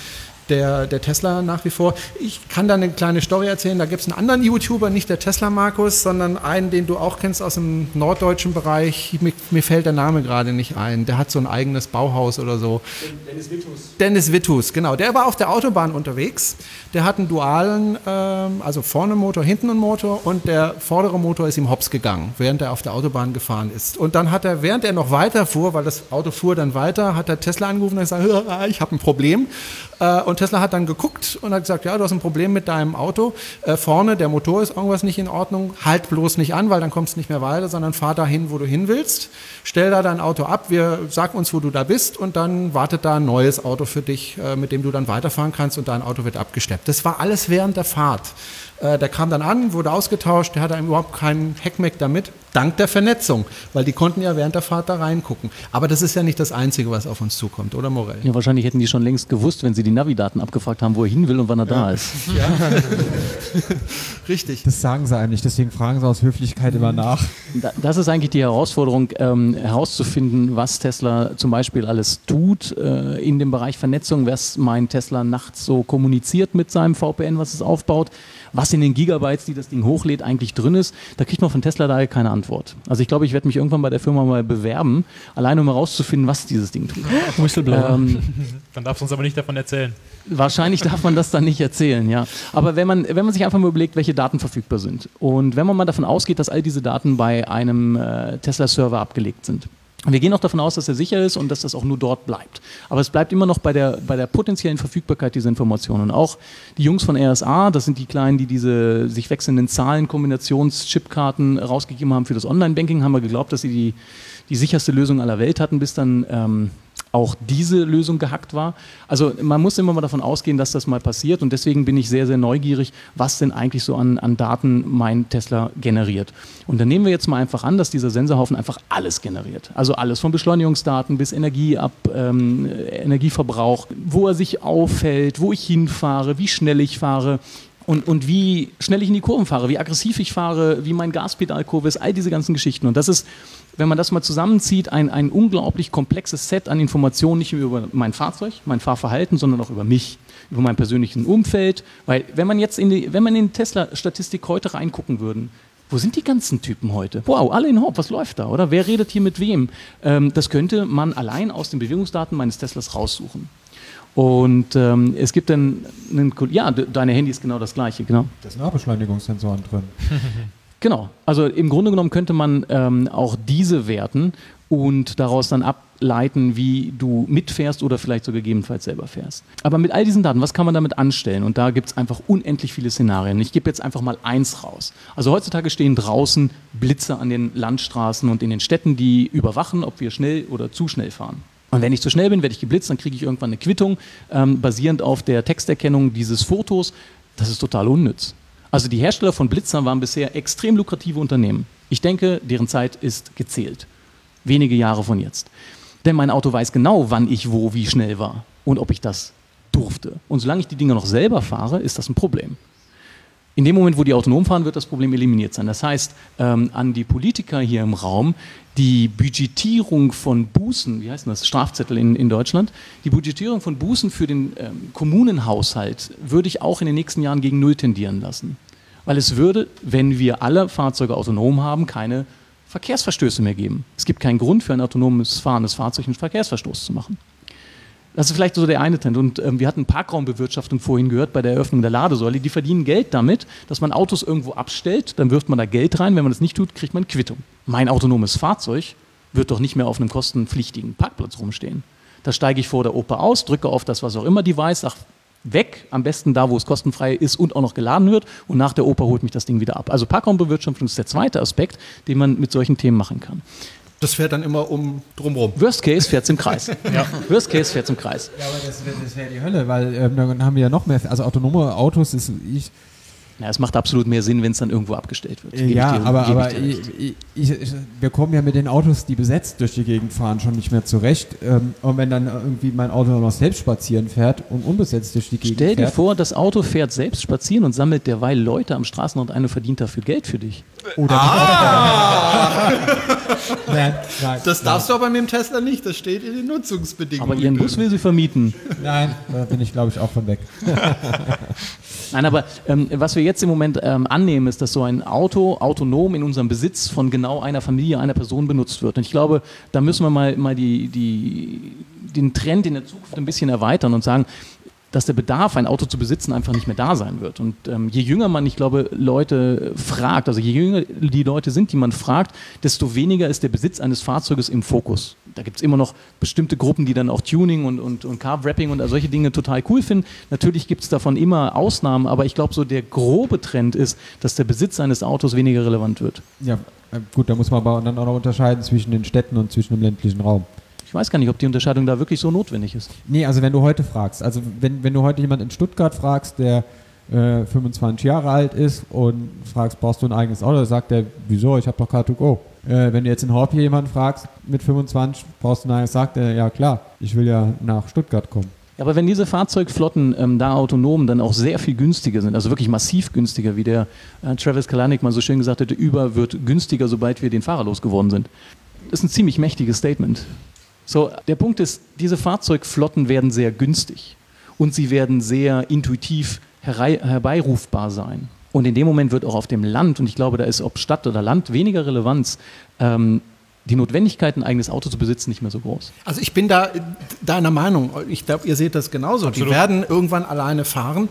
der, der Tesla nach wie vor. Ich kann da eine kleine Story erzählen. Da gibt es einen anderen YouTuber, nicht der Tesla-Markus, sondern einen, den du auch kennst aus dem norddeutschen Bereich. Mir, mir, fällt der Name gerade nicht ein. Der hat so ein eigenes Bauhaus oder so. Dennis Wittus. Dennis Wittus, genau. Der war auf der Autobahn unterwegs. Der hat einen dualen, ähm, also vorne Motor, hinten einen Motor und der vordere Motor ist ihm hops gegangen, während er auf der Autobahn gefahren ist. Und dann hat er, während er noch weiter fuhr, weil das Auto fuhr dann weiter, hat er Tesla angerufen und gesagt, ich habe ein Problem. Äh, und Tesla hat dann geguckt und hat gesagt, ja, du hast ein Problem mit deinem Auto. Äh, vorne, der Motor ist irgendwas nicht in Ordnung. Halt bloß nicht an, weil dann kommst du nicht mehr weiter, sondern fahr dahin, wo du hin willst. Stell da dein Auto ab, wir sag uns, wo du da bist und dann wartet da ein neues Auto für dich, äh, mit dem du dann weiterfahren kannst und dein Auto wird abgeschleppt. Das war alles während der Fahrt. Äh, der kam dann an, wurde ausgetauscht, der hatte überhaupt keinen Heckmeck damit, dank der Vernetzung, weil die konnten ja während der Fahrt da reingucken. Aber das ist ja nicht das Einzige, was auf uns zukommt, oder Morell? Ja, wahrscheinlich hätten die schon längst gewusst, wenn sie die Navidaten abgefragt haben, wo er hin will und wann er ja. da ist. Ja. Richtig. Das sagen sie eigentlich, deswegen fragen sie aus Höflichkeit immer nach. Das ist eigentlich die Herausforderung, ähm, herauszufinden, was Tesla zum Beispiel alles tut äh, in dem Bereich Vernetzung, was mein Tesla nachts so kommuniziert mit seinem VPN, was es aufbaut was in den Gigabytes, die das Ding hochlädt, eigentlich drin ist, da kriegt man von Tesla daher keine Antwort. Also ich glaube, ich werde mich irgendwann bei der Firma mal bewerben, allein um herauszufinden, was dieses Ding tut. Ähm, dann darfst du uns aber nicht davon erzählen. Wahrscheinlich darf man das dann nicht erzählen, ja. Aber wenn man, wenn man sich einfach mal überlegt, welche Daten verfügbar sind und wenn man mal davon ausgeht, dass all diese Daten bei einem äh, Tesla-Server abgelegt sind, wir gehen auch davon aus, dass er sicher ist und dass das auch nur dort bleibt. Aber es bleibt immer noch bei der, bei der potenziellen Verfügbarkeit dieser Informationen. Und auch die Jungs von RSA, das sind die Kleinen, die diese sich wechselnden Zahlen-Kombinations-Chipkarten rausgegeben haben für das Online-Banking, haben wir geglaubt, dass sie die, die sicherste Lösung aller Welt hatten, bis dann ähm, auch diese Lösung gehackt war. Also man muss immer mal davon ausgehen, dass das mal passiert und deswegen bin ich sehr, sehr neugierig, was denn eigentlich so an, an Daten mein Tesla generiert. Und dann nehmen wir jetzt mal einfach an, dass dieser Sensorhaufen einfach alles generiert. Also alles von Beschleunigungsdaten bis Energieab, ähm, Energieverbrauch, wo er sich auffällt, wo ich hinfahre, wie schnell ich fahre, und, und wie schnell ich in die Kurven fahre, wie aggressiv ich fahre, wie mein Gaspedalkurve ist, all diese ganzen Geschichten. Und das ist wenn man das mal zusammenzieht, ein, ein unglaublich komplexes Set an Informationen, nicht nur über mein Fahrzeug, mein Fahrverhalten, sondern auch über mich, über mein persönliches Umfeld. Weil wenn man jetzt in die, wenn man in Tesla-Statistik heute reingucken würden, wo sind die ganzen Typen heute? Wow, alle in Hop, was läuft da, oder? Wer redet hier mit wem? Ähm, das könnte man allein aus den Bewegungsdaten meines Teslas raussuchen. Und ähm, es gibt dann einen, ja, deine Handy ist genau das gleiche, genau. Da sind auch Beschleunigungssensoren drin. Genau. Also im Grunde genommen könnte man ähm, auch diese werten und daraus dann ableiten, wie du mitfährst oder vielleicht sogar gegebenenfalls selber fährst. Aber mit all diesen Daten, was kann man damit anstellen? Und da gibt es einfach unendlich viele Szenarien. Ich gebe jetzt einfach mal eins raus. Also heutzutage stehen draußen Blitze an den Landstraßen und in den Städten, die überwachen, ob wir schnell oder zu schnell fahren. Und wenn ich zu schnell bin, werde ich geblitzt, dann kriege ich irgendwann eine Quittung, ähm, basierend auf der Texterkennung dieses Fotos. Das ist total unnütz. Also die Hersteller von Blitzern waren bisher extrem lukrative Unternehmen. Ich denke, deren Zeit ist gezählt. Wenige Jahre von jetzt. Denn mein Auto weiß genau, wann ich wo wie schnell war und ob ich das durfte. Und solange ich die Dinge noch selber fahre, ist das ein Problem. In dem Moment, wo die autonom fahren, wird das Problem eliminiert sein. Das heißt, ähm, an die Politiker hier im Raum, die Budgetierung von Bußen, wie heißt das, Strafzettel in, in Deutschland, die Budgetierung von Bußen für den ähm, Kommunenhaushalt würde ich auch in den nächsten Jahren gegen Null tendieren lassen. Weil es würde, wenn wir alle Fahrzeuge autonom haben, keine Verkehrsverstöße mehr geben. Es gibt keinen Grund für ein autonomes fahrendes Fahrzeug einen Verkehrsverstoß zu machen. Das ist vielleicht so der eine Trend. Und ähm, wir hatten Parkraumbewirtschaftung vorhin gehört bei der Eröffnung der Ladesäule. Die verdienen Geld damit, dass man Autos irgendwo abstellt, dann wirft man da Geld rein. Wenn man das nicht tut, kriegt man Quittung. Mein autonomes Fahrzeug wird doch nicht mehr auf einem kostenpflichtigen Parkplatz rumstehen. Da steige ich vor der Oper aus, drücke auf das, was auch immer Device, sage weg, am besten da, wo es kostenfrei ist und auch noch geladen wird und nach der Oper holt mich das Ding wieder ab. Also Parkraumbewirtschaftung ist der zweite Aspekt, den man mit solchen Themen machen kann. Das fährt dann immer um drumrum. Worst Case fährt im Kreis. ja. Worst Case fährt im Kreis. Ja, aber das wäre wär die Hölle, weil ähm, dann haben wir ja noch mehr, also autonome Autos ist, ich, ja, es macht absolut mehr Sinn, wenn es dann irgendwo abgestellt wird. Gebe ja, dir, aber, aber ich, ich, ich, wir kommen ja mit den Autos, die besetzt durch die Gegend fahren, schon nicht mehr zurecht. Ähm, und wenn dann irgendwie mein Auto noch selbst spazieren fährt und unbesetzt durch die Gegend Stell fährt. dir vor, das Auto fährt selbst spazieren und sammelt derweil Leute am Straßenrand ein und verdient dafür Geld für dich. Oder ah! nein, nein, das darfst nein. du aber mit dem Tesla nicht, das steht in den Nutzungsbedingungen. Aber ihren Bus will sie vermieten. Nein, da bin ich glaube ich auch von weg. Nein, aber ähm, was wir jetzt im Moment ähm, annehmen, ist, dass so ein Auto autonom in unserem Besitz von genau einer Familie, einer Person benutzt wird. Und ich glaube, da müssen wir mal, mal die, die, den Trend in der Zukunft ein bisschen erweitern und sagen, dass der Bedarf, ein Auto zu besitzen, einfach nicht mehr da sein wird. Und ähm, je jünger man, ich glaube, Leute fragt, also je jünger die Leute sind, die man fragt, desto weniger ist der Besitz eines Fahrzeuges im Fokus. Da gibt es immer noch bestimmte Gruppen, die dann auch Tuning und, und, und Carb-Wrapping und solche Dinge total cool finden. Natürlich gibt es davon immer Ausnahmen, aber ich glaube, so der grobe Trend ist, dass der Besitz eines Autos weniger relevant wird. Ja, äh, gut, da muss man aber dann auch noch unterscheiden zwischen den Städten und zwischen dem ländlichen Raum. Ich weiß gar nicht, ob die Unterscheidung da wirklich so notwendig ist. Nee, also wenn du heute fragst, also wenn, wenn du heute jemanden in Stuttgart fragst, der äh, 25 Jahre alt ist und fragst, brauchst du ein eigenes Auto, sagt der, wieso, ich habe doch Car2Go. Äh, wenn du jetzt in Horb hier jemanden fragst, mit 25 brauchst du ein eigenes, sagt er, ja klar, ich will ja nach Stuttgart kommen. Aber wenn diese Fahrzeugflotten ähm, da autonom dann auch sehr viel günstiger sind, also wirklich massiv günstiger, wie der äh, Travis Kalanick mal so schön gesagt hätte, über wird günstiger, sobald wir den Fahrer losgeworden sind. Das ist ein ziemlich mächtiges Statement. So, der Punkt ist, diese Fahrzeugflotten werden sehr günstig und sie werden sehr intuitiv herbeirufbar sein. Und in dem Moment wird auch auf dem Land, und ich glaube, da ist ob Stadt oder Land weniger Relevanz, ähm, die Notwendigkeit, ein eigenes Auto zu besitzen, nicht mehr so groß. Also ich bin da deiner Meinung. Ich glaube, ihr seht das genauso. Absolut. Die werden irgendwann alleine fahren.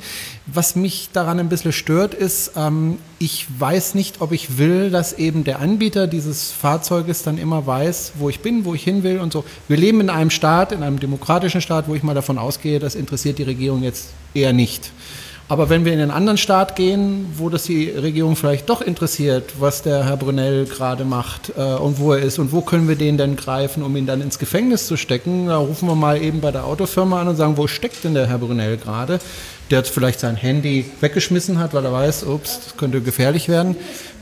Was mich daran ein bisschen stört, ist, ähm, ich weiß nicht, ob ich will, dass eben der Anbieter dieses Fahrzeuges dann immer weiß, wo ich bin, wo ich hin will und so. Wir leben in einem Staat, in einem demokratischen Staat, wo ich mal davon ausgehe, das interessiert die Regierung jetzt eher nicht. Aber wenn wir in einen anderen Staat gehen, wo das die Regierung vielleicht doch interessiert, was der Herr Brunel gerade macht äh, und wo er ist und wo können wir den denn greifen, um ihn dann ins Gefängnis zu stecken, da rufen wir mal eben bei der Autofirma an und sagen, wo steckt denn der Herr Brunel gerade? Der jetzt vielleicht sein Handy weggeschmissen hat, weil er weiß, ups, das könnte gefährlich werden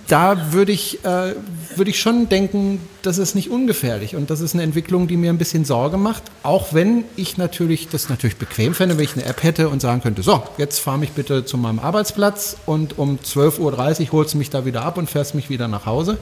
da würde ich, äh, würde ich schon denken, das ist nicht ungefährlich und das ist eine Entwicklung, die mir ein bisschen Sorge macht, auch wenn ich natürlich das natürlich bequem fände, wenn ich eine App hätte und sagen könnte, so, jetzt fahr mich bitte zu meinem Arbeitsplatz und um 12.30 Uhr holst du mich da wieder ab und fährst mich wieder nach Hause.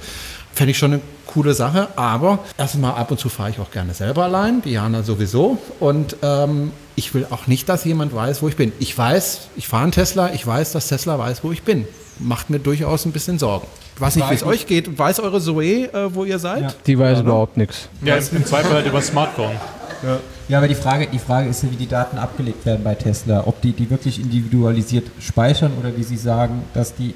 Fände ich schon eine coole Sache, aber erstmal ab und zu fahre ich auch gerne selber allein, Diana sowieso und ähm, ich will auch nicht, dass jemand weiß, wo ich bin. Ich weiß, ich fahre einen Tesla, ich weiß, dass Tesla weiß, wo ich bin macht mir durchaus ein bisschen Sorgen. Ich weiß nicht, wie es euch geht. Weiß eure Zoe, äh, wo ihr seid? Ja. Die weiß ja, überhaupt nichts. Ja, im Zweifel halt über Smartphone. Ja. ja, aber die Frage, die Frage ist ja, wie die Daten abgelegt werden bei Tesla. Ob die die wirklich individualisiert speichern oder wie sie sagen, dass die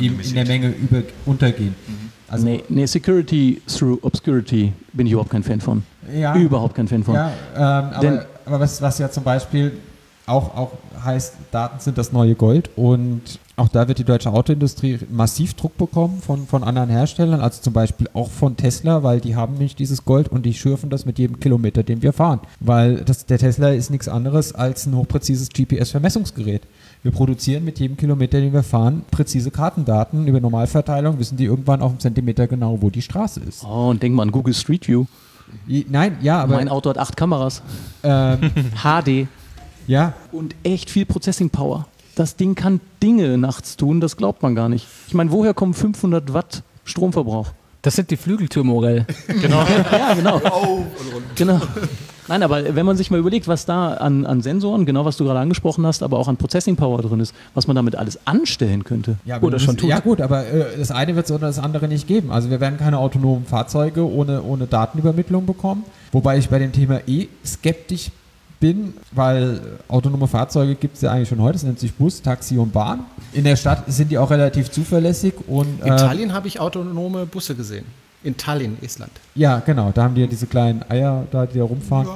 in, in der Menge über, untergehen. Mhm. Also nee, nee, Security through Obscurity bin ich überhaupt kein Fan von. Ja, überhaupt kein Fan von. Ja, ähm, aber, aber was, was ja zum Beispiel auch, auch heißt, Daten sind das neue Gold und auch da wird die deutsche Autoindustrie massiv Druck bekommen von, von anderen Herstellern, also zum Beispiel auch von Tesla, weil die haben nicht dieses Gold und die schürfen das mit jedem Kilometer, den wir fahren. Weil das, der Tesla ist nichts anderes als ein hochpräzises GPS-Vermessungsgerät. Wir produzieren mit jedem Kilometer, den wir fahren, präzise Kartendaten über Normalverteilung, wissen die irgendwann auf einen Zentimeter genau, wo die Straße ist. Oh, und denk mal an Google Street View. Nein, ja, aber. Mein Auto hat acht Kameras. Ähm, HD. Ja. Und echt viel Processing Power. Das Ding kann Dinge nachts tun, das glaubt man gar nicht. Ich meine, woher kommen 500 Watt Stromverbrauch? Das sind die Flügeltürmorell. Genau. ja, genau. genau. Nein, aber wenn man sich mal überlegt, was da an, an Sensoren, genau was du gerade angesprochen hast, aber auch an Processing Power drin ist, was man damit alles anstellen könnte. Ja, oder schon tut. Ja gut, aber äh, das eine wird es oder das andere nicht geben. Also wir werden keine autonomen Fahrzeuge ohne, ohne Datenübermittlung bekommen. Wobei ich bei dem Thema E skeptisch bin, weil autonome Fahrzeuge gibt es ja eigentlich schon heute, das nennt sich Bus, Taxi und Bahn. In der Stadt sind die auch relativ zuverlässig und In äh, Tallinn habe ich autonome Busse gesehen. In Tallinn, Estland. ja, genau, da haben die ja diese kleinen Eier da, die da rumfahren.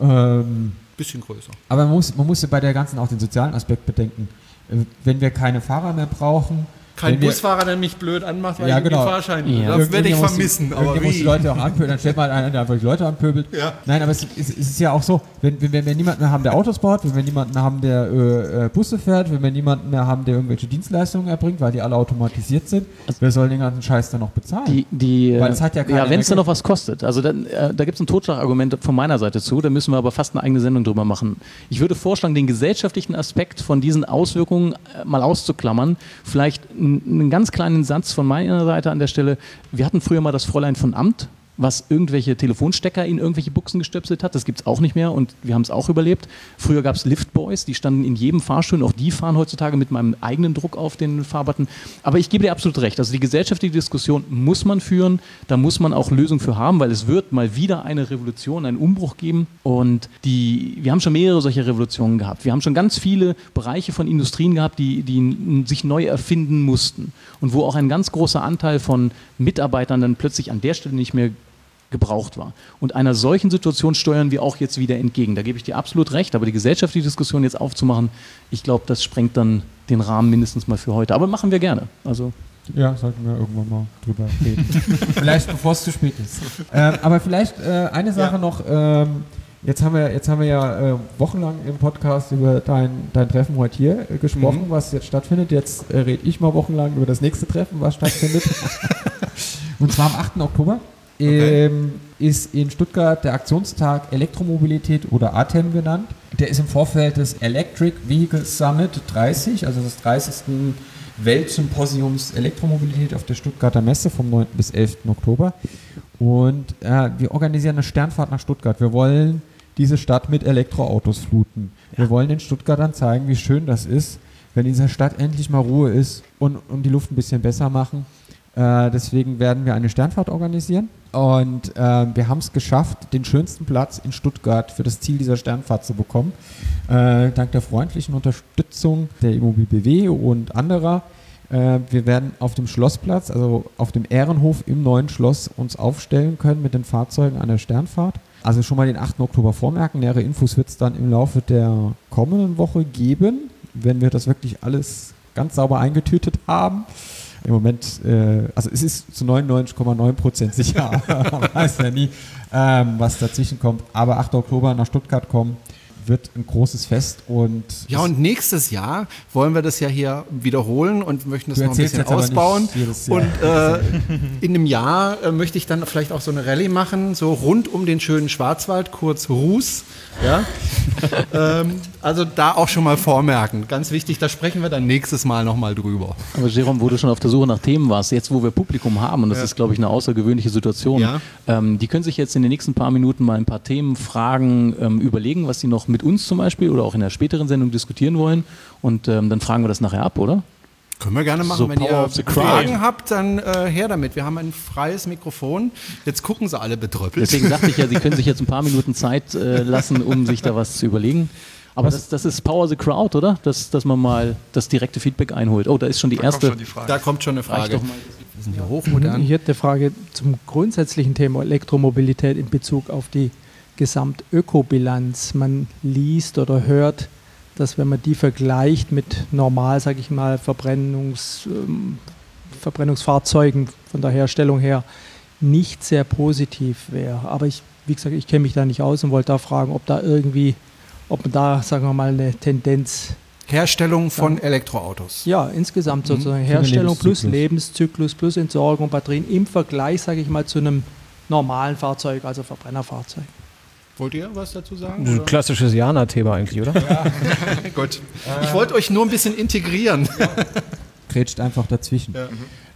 Ähm, Bisschen größer. aber man muss, man muss ja bei der ganzen auch den sozialen Aspekt bedenken. Äh, Wenn wir keine Fahrer mehr brauchen, Kein wenn Busfahrer, der mich blöd anmacht, weil Ja, ich irgendwie genau. Fahrschein Ja. Das werde ich die- vermissen. Aber irgendjemand muss die wie? Leute auch anpöbeln, dann stellt mal einen, der einfach die Leute anpöbelt. Ja. Nein, aber es, es, es ist ja auch so, wenn, wenn, wenn wir niemanden mehr haben, der Autos baut, wenn wir niemanden mehr haben, der äh, äh, Busse fährt, wenn wir niemanden mehr haben, der irgendwelche Dienstleistungen erbringt, weil die alle automatisiert sind, wer soll den ganzen Scheiß dann noch bezahlen? Die, die, Weil es hat ja keine ja wenn es dann noch was kostet. Also dann, äh, da gibt es ein Totschlagargument von meiner Seite zu, da müssen wir aber fast eine eigene Sendung drüber machen. Ich würde vorschlagen, den gesellschaftlichen Aspekt von diesen Auswirkungen äh, mal auszuklammern. Vielleicht einen ganz kleinen Satz von meiner Seite an der Stelle. Wir hatten früher mal das Fräulein von Amt, was irgendwelche Telefonstecker in irgendwelche Buchsen gestöpselt hat. Das gibt es auch nicht mehr und wir haben es auch überlebt. Früher gab es Liftboys, die standen in jedem Fahrstuhl. Auch die fahren heutzutage mit meinem eigenen Druck auf den Fahrbutton. Aber ich gebe dir absolut recht. Also die gesellschaftliche Diskussion muss man führen. Da muss man auch Lösungen für haben, weil es wird mal wieder eine Revolution, einen Umbruch geben. Und die, wir haben schon mehrere solche Revolutionen gehabt. Wir haben schon ganz viele Bereiche von Industrien gehabt, die, die sich neu erfinden mussten. Und wo auch ein ganz großer Anteil von Mitarbeitern dann plötzlich an der Stelle nicht mehr gebraucht war. Und einer solchen Situation steuern wir auch jetzt wieder entgegen. Da gebe ich dir absolut recht, aber die gesellschaftliche Diskussion jetzt aufzumachen, ich glaube, das sprengt dann den Rahmen mindestens mal für heute. Aber machen wir gerne. Also Ja, sollten wir irgendwann mal drüber reden. vielleicht bevor es zu spät ist. Ähm, aber vielleicht äh, eine Sache noch. Ähm, jetzt, haben wir, jetzt haben wir ja äh, wochenlang im Podcast über dein, dein Treffen heute hier äh, gesprochen, was jetzt stattfindet. Jetzt äh, rede ich mal wochenlang über das nächste Treffen, was stattfindet. Und zwar am 8. Oktober. Ähm, ist in Stuttgart der Aktionstag Elektromobilität oder ATEM genannt. Der ist im Vorfeld des Electric Vehicle Summit 30, also des 30. Weltsymposiums Elektromobilität auf der Stuttgarter Messe vom 9. bis 11. Oktober. Und äh, wir organisieren eine Sternfahrt nach Stuttgart. Wir wollen diese Stadt mit Elektroautos fluten. Wir wollen den Stuttgartern zeigen, wie schön das ist, wenn in dieser Stadt endlich mal Ruhe ist und, und die Luft ein bisschen besser machen. Äh, deswegen werden wir eine Sternfahrt organisieren. Und äh, wir haben es geschafft, den schönsten Platz in Stuttgart für das Ziel dieser Sternfahrt zu bekommen. Äh, dank der freundlichen Unterstützung der Immobil BW und anderer. Äh, wir werden auf dem Schlossplatz, also auf dem Ehrenhof im neuen Schloss, uns aufstellen können mit den Fahrzeugen an der Sternfahrt. Also schon mal den 8. Oktober vormerken. Nähere Infos wird es dann im Laufe der kommenden Woche geben, wenn wir das wirklich alles ganz sauber eingetütet haben. Im Moment, äh, also es ist zu 99,9% sicher, aber man weiß ja nie, ähm, was dazwischen kommt. Aber 8. Oktober nach Stuttgart kommen wird ein großes Fest und Ja, und nächstes Jahr wollen wir das ja hier wiederholen und möchten das noch ein bisschen ausbauen. Und äh, in einem Jahr äh, möchte ich dann vielleicht auch so eine Rallye machen, so rund um den schönen Schwarzwald, kurz Ruß. Ja? ähm, also da auch schon mal vormerken. Ganz wichtig, da sprechen wir dann nächstes Mal nochmal drüber. Aber Jerome, wo du schon auf der Suche nach Themen warst, jetzt wo wir Publikum haben, und das Ja. ist, glaube ich, eine außergewöhnliche Situation, Ja. ähm, die können sich jetzt in den nächsten paar Minuten mal ein paar Themen, Fragen ähm, überlegen, was sie noch mit uns zum Beispiel oder auch in der späteren Sendung diskutieren wollen. Und ähm, dann fragen wir das nachher ab, oder? Können wir gerne machen. So Wenn ihr. Fragen habt, dann äh, her damit. Wir haben ein freies Mikrofon. Jetzt gucken sie alle betröppelt. Deswegen dachte ich ja, Sie können sich jetzt ein paar Minuten Zeit äh, lassen, um sich da was zu überlegen. Aber das, das ist Power the Crowd, oder? Dass, dass man mal das direkte Feedback einholt. Oh, da ist schon die Da kommt erste. schon die Frage. da kommt schon eine Frage. doch mal. Wir sind hier hochmodern. Ich hätte eine Frage zum grundsätzlichen Thema Elektromobilität in Bezug auf die Gesamtökobilanz. Man liest oder hört, dass wenn man die vergleicht mit normal, sage ich mal, Verbrennungs, ähm, Verbrennungsfahrzeugen von der Herstellung her, nicht sehr positiv wäre. Aber ich, wie gesagt, ich kenne mich da nicht aus und wollte da fragen, ob da irgendwie, ob man da, sagen wir mal, eine Tendenz Herstellung von Elektroautos. ja, insgesamt sozusagen den Herstellung plus Lebenszyklus. Lebenszyklus plus Entsorgung, Batterien im Vergleich, sage ich mal, zu einem normalen Fahrzeug, also Verbrennerfahrzeug. Wollt ihr was dazu sagen? Ein klassisches Jana-Thema eigentlich, oder? Gut. Ich wollte euch nur ein bisschen integrieren. grätscht einfach dazwischen. Ja.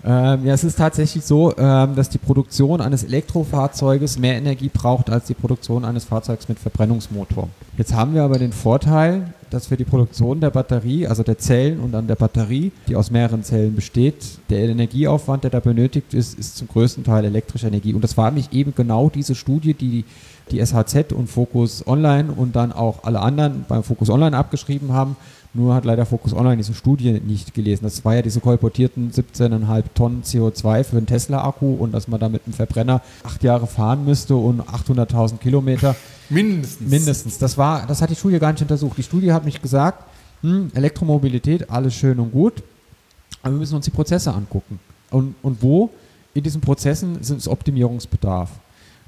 Ähm, ja, es ist tatsächlich so, ähm, dass die Produktion eines Elektrofahrzeuges mehr Energie braucht als die Produktion eines Fahrzeugs mit Verbrennungsmotor. Jetzt haben wir aber den Vorteil, dass für die Produktion der Batterie, also der Zellen und an der Batterie, die aus mehreren Zellen besteht, der Energieaufwand, der da benötigt ist, ist zum größten Teil elektrische Energie. Und das war nämlich eben genau diese Studie, die die SHZ und Focus Online und dann auch alle anderen beim Focus Online abgeschrieben haben. Nur hat leider Focus Online diese Studie nicht gelesen. Das war ja diese kolportierten 17,5 Tonnen CO2 für einen Tesla-Akku und dass man da mit einem Verbrenner acht Jahre fahren müsste und 800.000 Kilometer. Mindestens. Mindestens. Das, war, das hat die Studie gar nicht untersucht. Die Studie hat mich gesagt, hm, Elektromobilität, alles schön und gut, aber wir müssen uns die Prozesse angucken. Und, und wo in diesen Prozessen sind es Optimierungsbedarf.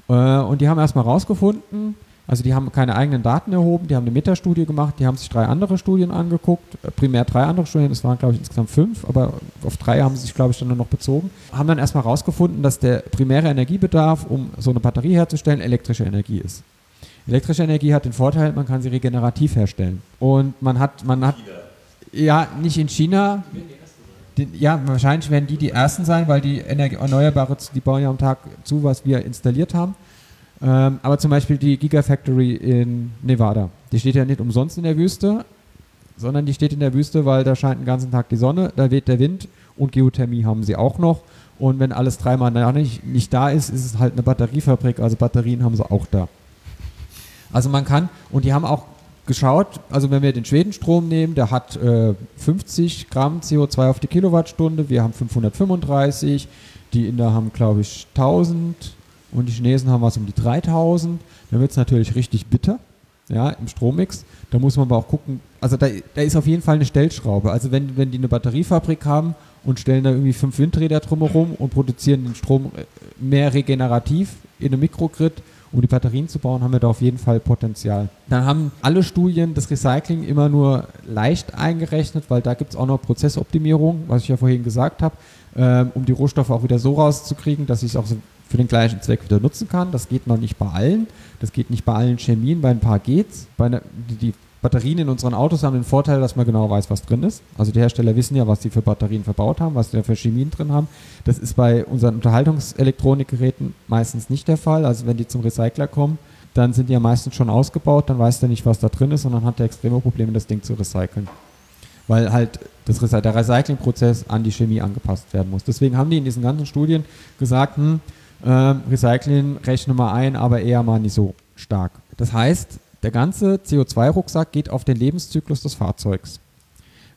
Äh, und die haben erstmal rausgefunden, also die haben keine eigenen Daten erhoben, die haben eine Metastudie gemacht, die haben sich drei andere Studien angeguckt, äh, primär drei andere Studien, es waren glaube ich insgesamt fünf, aber auf drei haben sie sich glaube ich dann nur noch bezogen, haben dann erstmal herausgefunden, dass der primäre Energiebedarf, um so eine Batterie herzustellen, elektrische Energie ist. Elektrische Energie hat den Vorteil, man kann sie regenerativ herstellen. Und man hat, man hat, ja, nicht in China. Ja, wahrscheinlich werden die die ersten sein, weil die Energie, Erneuerbare, die bauen ja am Tag zu, was wir installiert haben. Ähm, aber zum Beispiel die Gigafactory in Nevada, die steht ja nicht umsonst in der Wüste, sondern die steht in der Wüste, weil da scheint den ganzen Tag die Sonne, da weht der Wind und Geothermie haben sie auch noch. Und wenn alles dreimal nicht, nicht da ist, ist es halt eine Batteriefabrik, also Batterien haben sie auch da. Also man kann, und die haben auch geschaut, also wenn wir den Schwedenstrom nehmen, der hat äh, 50 Gramm CO2 auf die Kilowattstunde, wir haben 535, die Inder haben glaube ich 1000 und die Chinesen haben was um die 3000, dann wird es natürlich richtig bitter, ja, im Strommix. Da muss man aber auch gucken, also da, da ist auf jeden Fall eine Stellschraube. Also wenn, wenn die eine Batteriefabrik haben und stellen da irgendwie fünf Windräder drumherum und produzieren den Strom äh, mehr regenerativ in einem Mikrogrid, um die Batterien zu bauen, haben wir da auf jeden Fall Potenzial. Dann haben alle Studien das Recycling immer nur leicht eingerechnet, weil da gibt es auch noch Prozessoptimierung, was ich ja vorhin gesagt habe, ähm, um die Rohstoffe auch wieder so rauszukriegen, dass ich es auch so für den gleichen Zweck wieder nutzen kann. Das geht noch nicht bei allen. Das geht nicht bei allen Chemien, bei ein paar geht's. Bei ne, die, die Batterien in unseren Autos haben den Vorteil, dass man genau weiß, was drin ist. Also die Hersteller wissen ja, was sie für Batterien verbaut haben, was sie für Chemien drin haben. Das ist bei unseren Unterhaltungselektronikgeräten meistens nicht der Fall. Also wenn die zum Recycler kommen, dann sind die ja meistens schon ausgebaut, dann weiß der nicht, was da drin ist und dann hat der extreme Probleme, das Ding zu recyceln. Weil halt das, der Recyclingprozess an die Chemie angepasst werden muss. Deswegen haben die in diesen ganzen Studien gesagt, hm, äh, Recycling rechne mal ein, aber eher mal nicht so stark. Das heißt, der ganze CO2-Rucksack geht auf den Lebenszyklus des Fahrzeugs.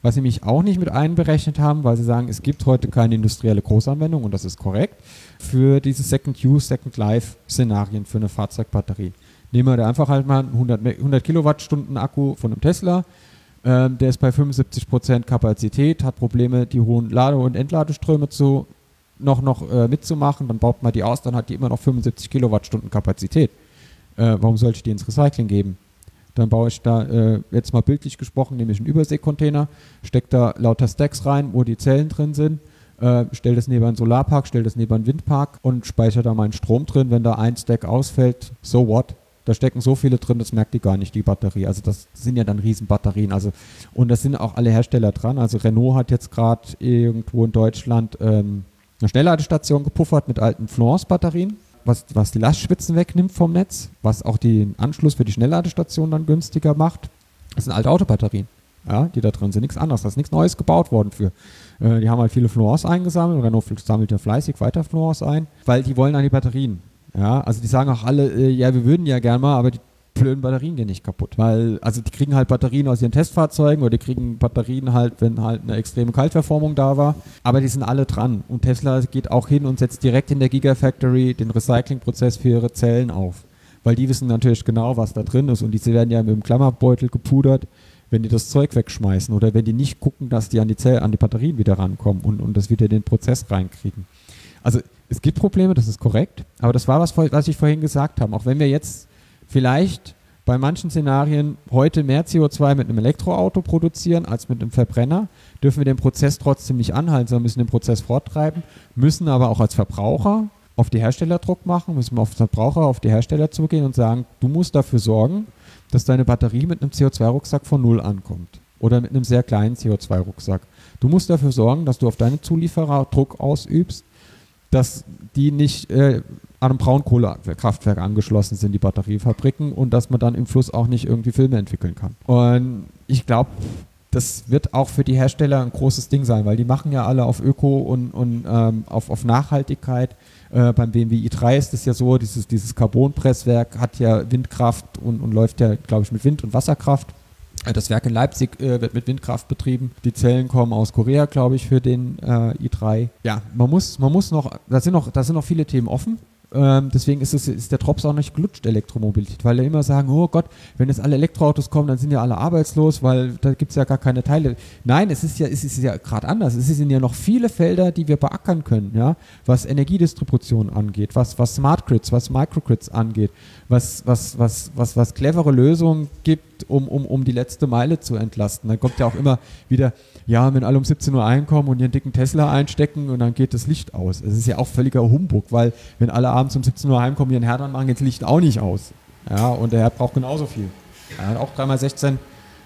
Was sie mich auch nicht mit einberechnet haben, weil sie sagen, es gibt heute keine industrielle Großanwendung, und das ist korrekt, für diese Second-Use, Second-Life-Szenarien für eine Fahrzeugbatterie. Nehmen wir da einfach halt mal einen 100, 100 Kilowattstunden Akku von einem Tesla, ähm, der ist bei 75% Kapazität, hat Probleme, die hohen Lade- und Entladeströme zu, noch, noch äh, mitzumachen, dann baut man die aus, dann hat die immer noch 75 Kilowattstunden Kapazität äh, warum sollte ich die ins Recycling geben? Dann baue ich da, äh, jetzt mal bildlich gesprochen, nehme ich einen Überseekontainer, stecke da lauter Stacks rein, wo die Zellen drin sind, äh, stelle das neben einen Solarpark, stelle das neben einen Windpark und speichere da meinen Strom drin. Wenn da ein Stack ausfällt, so what? Da stecken so viele drin, das merkt die gar nicht, die Batterie. Also das sind ja dann Riesenbatterien. Also, und das sind auch alle Hersteller dran. Also Renault hat jetzt gerade irgendwo in Deutschland ähm, eine Schnellladestation gepuffert mit alten Florence-Batterien was, was die Lastspitzen wegnimmt vom Netz, was auch den Anschluss für die Schnellladestation dann günstiger macht. Das sind alte Autobatterien, ja, die da drin sind. Nichts anderes. Da ist nichts Neues gebaut worden für. Äh, die haben halt viele Fluors eingesammelt. Renault sammelt ja fleißig weiter Fluors ein, weil die wollen an die Batterien. Ja, also die sagen auch alle, äh, ja, wir würden ja gerne mal, aber die blöden Batterien gehen nicht kaputt. Weil, also die kriegen halt Batterien aus ihren Testfahrzeugen oder die kriegen Batterien halt, wenn halt eine extreme Kaltverformung da war. Aber die sind alle dran. Und Tesla geht auch hin und setzt direkt in der Gigafactory den Recyclingprozess für ihre Zellen auf. Weil die wissen natürlich genau, was da drin ist. Und diese werden ja mit dem Klammerbeutel gepudert, wenn die das Zeug wegschmeißen oder wenn die nicht gucken, dass die an die Zellen, an die Batterien wieder rankommen und, und das wieder in den Prozess reinkriegen. Also es gibt Probleme, das ist korrekt, aber das war was, was ich vorhin gesagt habe. Auch wenn wir jetzt vielleicht bei manchen Szenarien heute mehr CO2 mit einem Elektroauto produzieren als mit einem Verbrenner, dürfen wir den Prozess trotzdem nicht anhalten, sondern müssen den Prozess forttreiben, müssen aber auch als Verbraucher auf die Hersteller Druck machen, müssen wir auf Verbraucher, auf die Hersteller zugehen und sagen, du musst dafür sorgen, dass deine Batterie mit einem CO2-Rucksack von Null ankommt oder mit einem sehr kleinen CO2-Rucksack. Du musst dafür sorgen, dass du auf deine Zulieferer Druck ausübst, dass die nicht äh, an einem Braunkohlekraftwerk angeschlossen sind, die Batteriefabriken, und dass man dann im Fluss auch nicht irgendwie Filme entwickeln kann. Und ich glaube, das wird auch für die Hersteller ein großes Ding sein, weil die machen ja alle auf Öko und, und ähm, auf, auf Nachhaltigkeit. Äh, beim BMW i3 ist es ja so, dieses, dieses Carbonpresswerk hat ja Windkraft und, und läuft ja, glaube ich, mit Wind- und Wasserkraft. Äh, Das Werk in Leipzig äh, wird mit Windkraft betrieben. Die Zellen kommen aus Korea, glaube ich, für den äh, i3. Ja, man muss, man muss noch, da sind noch, da sind noch viele Themen offen. Ähm, deswegen ist, es, ist der Drops auch nicht gelutscht, Elektromobilität, weil er immer sagen, oh Gott, wenn jetzt alle Elektroautos kommen, dann sind ja alle arbeitslos, weil da gibt es ja gar keine Teile. Nein, es ist ja, es ist ja gerade anders. Es sind ja noch viele Felder, die wir beackern können, ja, was Energiedistribution angeht, was, was Smart Grids, was Microgrids angeht, was, was, was, was, was clevere Lösungen gibt, um, um, um die letzte Meile zu entlasten. Dann kommt ja auch immer wieder, ja, wenn alle um 17 Uhr einkommen und ihren dicken Tesla einstecken und dann geht das Licht aus. Es ist ja auch völliger Humbug, weil wenn alle abends um 17 Uhr heimkommen, ihren Herd anmachen, geht das Licht auch nicht aus. Ja, und der Herd braucht genauso viel. Er hat auch 3x16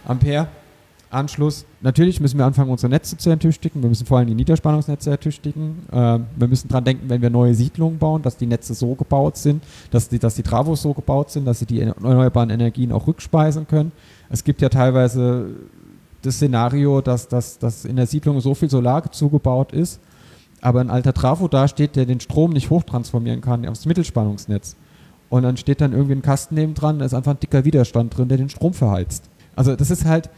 Ampere Anschluss. Natürlich müssen wir anfangen, unsere Netze zu ertüchtigen. Wir müssen vor allem die Niederspannungsnetze ertüchtigen. Ähm, wir müssen daran denken, wenn wir neue Siedlungen bauen, dass die Netze so gebaut sind, dass die, dass die Travos so gebaut sind, dass sie die erneuerbaren Energien auch rückspeisen können. Es gibt ja teilweise das Szenario, dass, dass, dass in der Siedlung so viel Solar zugebaut ist, aber ein alter Trafo dasteht, der den Strom nicht hochtransformieren kann aufs Mittelspannungsnetz. Und dann steht dann irgendwie ein Kasten neben dran, da ist einfach ein dicker Widerstand drin, der den Strom verheizt. Also das ist halt,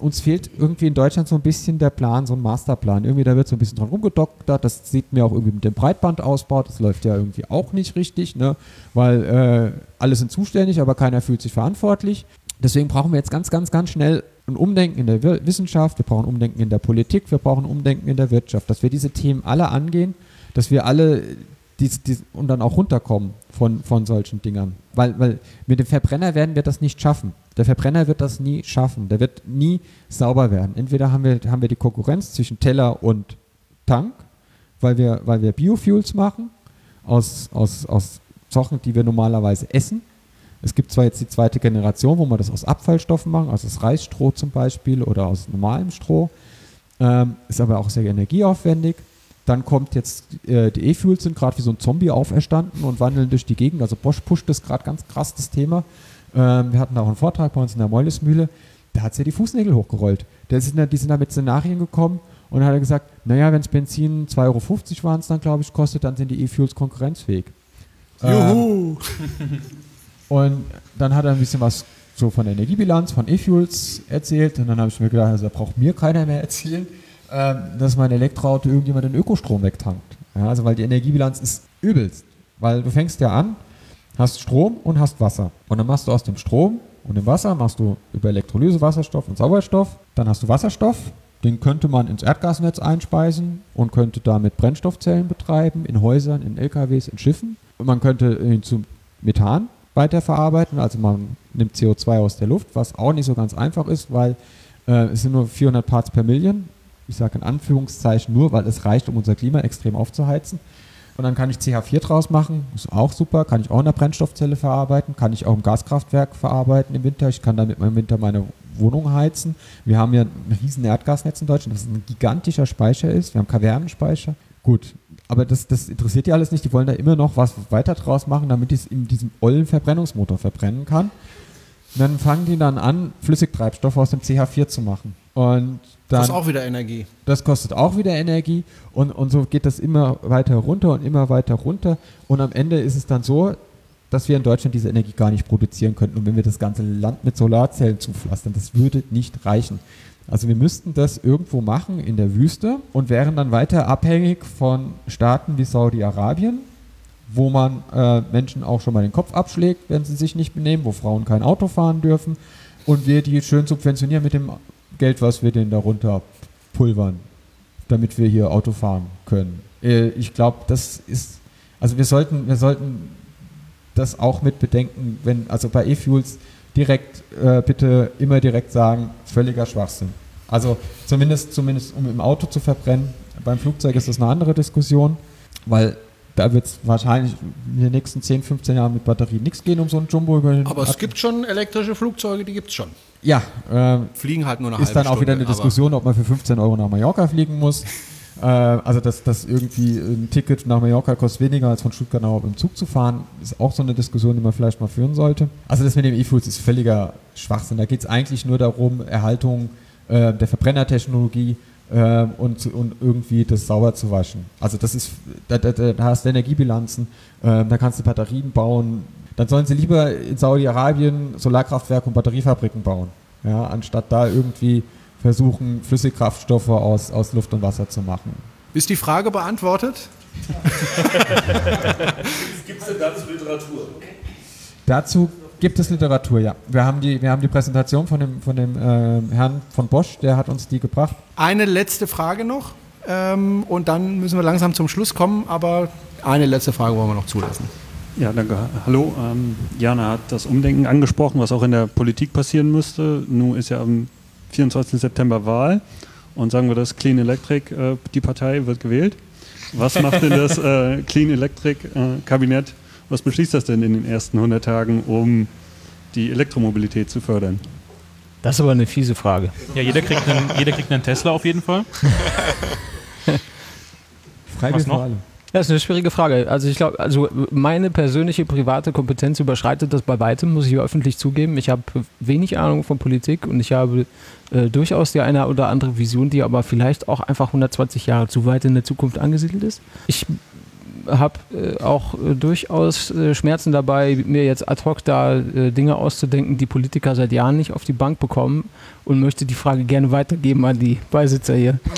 uns fehlt irgendwie in Deutschland so ein bisschen der Plan, so ein Masterplan. Irgendwie da wird so ein bisschen dran rumgedoktert. Das sieht mir auch irgendwie mit dem Breitbandausbau. Das läuft ja irgendwie auch nicht richtig, ne? weil äh, alle sind zuständig, aber keiner fühlt sich verantwortlich. Deswegen brauchen wir jetzt ganz, ganz, ganz schnell ein Umdenken in der Wissenschaft, wir brauchen Umdenken in der Politik, wir brauchen Umdenken in der Wirtschaft, dass wir diese Themen alle angehen, dass wir alle dies, dies, und dann auch runterkommen von, von solchen Dingern. Weil, weil mit dem Verbrenner werden wir das nicht schaffen. Der Verbrenner wird das nie schaffen. Der wird nie sauber werden. Entweder haben wir, haben wir die Konkurrenz zwischen Teller und Tank, weil wir, weil wir Biofuels machen aus, aus, aus Sachen, die wir normalerweise essen. Es gibt zwar jetzt die zweite Generation, wo wir das aus Abfallstoffen machen, also aus Reisstroh zum Beispiel oder aus normalem Stroh, ähm, ist aber auch sehr energieaufwendig. Dann kommt jetzt, äh, die E-Fuels sind gerade wie so ein Zombie auferstanden und wandeln durch die Gegend. Also Bosch pusht das gerade ganz krass, das Thema. Ähm, wir hatten auch einen Vortrag bei uns in der Meulesmühle. Da hat sie ja die Fußnägel hochgerollt. Der sind da, die sind da mit Szenarien gekommen und hat er gesagt, naja, wenn es Benzin 2,50 Euro waren es dann, glaube ich, kostet, dann sind die E-Fuels konkurrenzfähig. Juhu! Und dann hat er ein bisschen was so von der Energiebilanz von E-Fuels erzählt. Und dann habe ich mir gedacht, also da braucht mir keiner mehr erzählen, ähm, dass mein Elektroauto irgendjemand den Ökostrom wegtankt. Ja, also weil die Energiebilanz ist übelst. Weil du fängst ja an, hast Strom und hast Wasser. Und dann machst du aus dem Strom und dem Wasser machst du über Elektrolyse Wasserstoff und Sauerstoff. Dann hast du Wasserstoff. Den könnte man ins Erdgasnetz einspeisen und könnte damit Brennstoffzellen betreiben, in Häusern, in LKWs, in Schiffen. Und man könnte ihn zu Methan weiterverarbeiten, also man nimmt CO2 aus der Luft, was auch nicht so ganz einfach ist, weil äh, es sind nur 400 Parts per Million. Ich sage in Anführungszeichen nur, weil es reicht, um unser Klima extrem aufzuheizen. Und dann kann ich CH4 draus machen, ist auch super, kann ich auch in der Brennstoffzelle verarbeiten, kann ich auch im Gaskraftwerk verarbeiten im Winter. Ich kann damit im Winter meine Wohnung heizen. Wir haben ja ein riesen Erdgasnetz in Deutschland, das ein gigantischer Speicher ist. Wir haben Kavernenspeicher. Gut, aber das, das interessiert die alles nicht. Die wollen da immer noch was weiter draus machen, damit ich es in diesem ollen Verbrennungsmotor verbrennen kann. Und dann fangen die dann an, Flüssigtreibstoff aus dem CH4 zu machen. Und dann, Das auch wieder Energie. das kostet auch wieder Energie und, und so geht das immer weiter runter und immer weiter runter. Und am Ende ist es dann so, dass wir in Deutschland diese Energie gar nicht produzieren könnten. Und wenn wir das ganze Land mit Solarzellen zupflastern, das würde nicht reichen. Also wir müssten das irgendwo machen in der Wüste und wären dann weiter abhängig von Staaten wie Saudi-Arabien, wo man äh, Menschen auch schon mal den Kopf abschlägt, wenn sie sich nicht benehmen, wo Frauen kein Auto fahren dürfen und wir die schön subventionieren mit dem Geld, was wir denen darunter pulvern, damit wir hier Auto fahren können. Äh, ich glaube, das ist, also wir sollten, wir sollten das auch mit bedenken, wenn, also bei E-Fuels direkt, äh, bitte immer direkt sagen, völliger Schwachsinn. Also zumindest, zumindest um im Auto zu verbrennen. Beim Flugzeug ist das eine andere Diskussion, weil da wird es wahrscheinlich in den nächsten 10, 15 Jahren mit Batterie nichts gehen, um so ein Jumbo über den Aber es gibt schon elektrische Flugzeuge, die gibt es schon. Ja, ähm, Fliegen halt nur eine ist halbe dann auch wieder eine Stunde, Diskussion, ob man für 15 Euro nach Mallorca fliegen muss. Äh, also, dass, dass irgendwie ein Ticket nach Mallorca kostet weniger als von Stuttgart nach im Zug zu fahren, ist auch so eine Diskussion, die man vielleicht mal führen sollte. Also, das mit dem E-Fuels ist völliger Schwachsinn. Da geht es eigentlich nur darum, Erhaltung äh, der Verbrennertechnologie äh, und, und irgendwie das sauber zu waschen. Also das ist, da, da, da hast du Energiebilanzen, äh, da kannst du Batterien bauen. Dann sollen sie lieber in Saudi-Arabien Solarkraftwerke und Batteriefabriken bauen, ja, anstatt da irgendwie versuchen, Flüssigkraftstoffe aus, aus Luft und Wasser zu machen. Ist die Frage beantwortet? Gibt es denn dazu Literatur? Dazu gibt es Literatur, ja. Wir haben die, wir haben die Präsentation von dem, von dem äh, Herrn von Bosch, der hat uns die gebracht. Eine letzte Frage noch ähm, und dann müssen wir langsam zum Schluss kommen, aber eine letzte Frage wollen wir noch zulassen. Ja, danke. Hallo. Ähm, Jana hat das Umdenken angesprochen, was auch in der Politik passieren müsste. Nun ist ja am 24. September Wahl und sagen wir das Clean Electric, äh, die Partei wird gewählt. Was macht denn das äh, Clean Electric äh, Kabinett? Was beschließt das denn in den ersten 100 Tagen, um die Elektromobilität zu fördern? Das ist aber eine fiese Frage. Ja, jeder kriegt einen, jeder kriegt einen Tesla auf jeden Fall. Noch? für alle. Das ist eine schwierige Frage. Also ich glaube, also meine persönliche private Kompetenz überschreitet das bei weitem, muss ich öffentlich zugeben. Ich habe wenig Ahnung von Politik und ich habe äh, durchaus die eine oder andere Vision, die aber vielleicht auch einfach 120 Jahre zu weit in der Zukunft angesiedelt ist. Ich habe äh, auch äh, durchaus äh, Schmerzen dabei, mir jetzt ad hoc da äh, Dinge auszudenken, die Politiker seit Jahren nicht auf die Bank bekommen und möchte die Frage gerne weitergeben an die Beisitzer hier.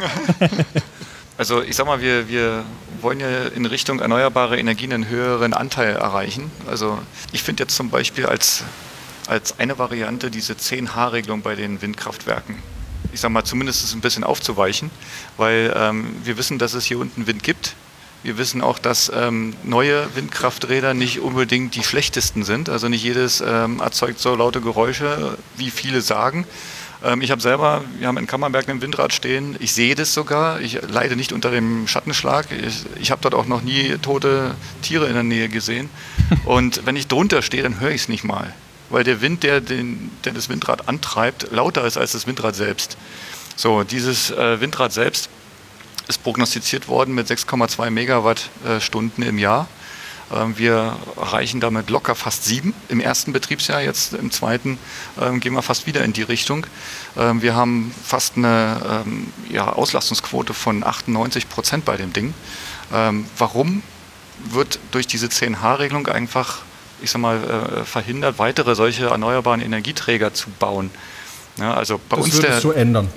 Also ich sag mal, wir, wir wollen ja in Richtung erneuerbare Energien einen höheren Anteil erreichen. Also ich finde jetzt zum Beispiel als, als eine Variante diese 10H-Regelung bei den Windkraftwerken. Ich sag mal, zumindest ein bisschen aufzuweichen, weil ähm, wir wissen, dass es hier unten Wind gibt. Wir wissen auch, dass ähm, neue Windkrafträder nicht unbedingt die schlechtesten sind. Also nicht jedes ähm, erzeugt so laute Geräusche, wie viele sagen. Ähm, ich habe selber, wir haben in Kammerberg ein Windrad stehen. Ich sehe das sogar. Ich leide nicht unter dem Schattenschlag. Ich, ich habe dort auch noch nie tote Tiere in der Nähe gesehen. Und wenn ich drunter stehe, dann höre ich es nicht mal. Weil der Wind, der, den, der das Windrad antreibt, lauter ist als das Windrad selbst. So, dieses äh, Windrad selbst ist prognostiziert worden mit 6,2 Megawattstunden im Jahr. Ähm, Wir erreichen damit locker fast sieben im ersten Betriebsjahr. Jetzt im zweiten ähm, gehen wir fast wieder in die Richtung. Ähm, Wir haben fast eine ähm, ja, Auslastungsquote von 98 Prozent bei dem Ding. Warum wird durch diese 10H-Regelung einfach, ich sag mal, äh, verhindert, weitere solche erneuerbaren Energieträger zu bauen? Ja, also bei Das uns der, ändern.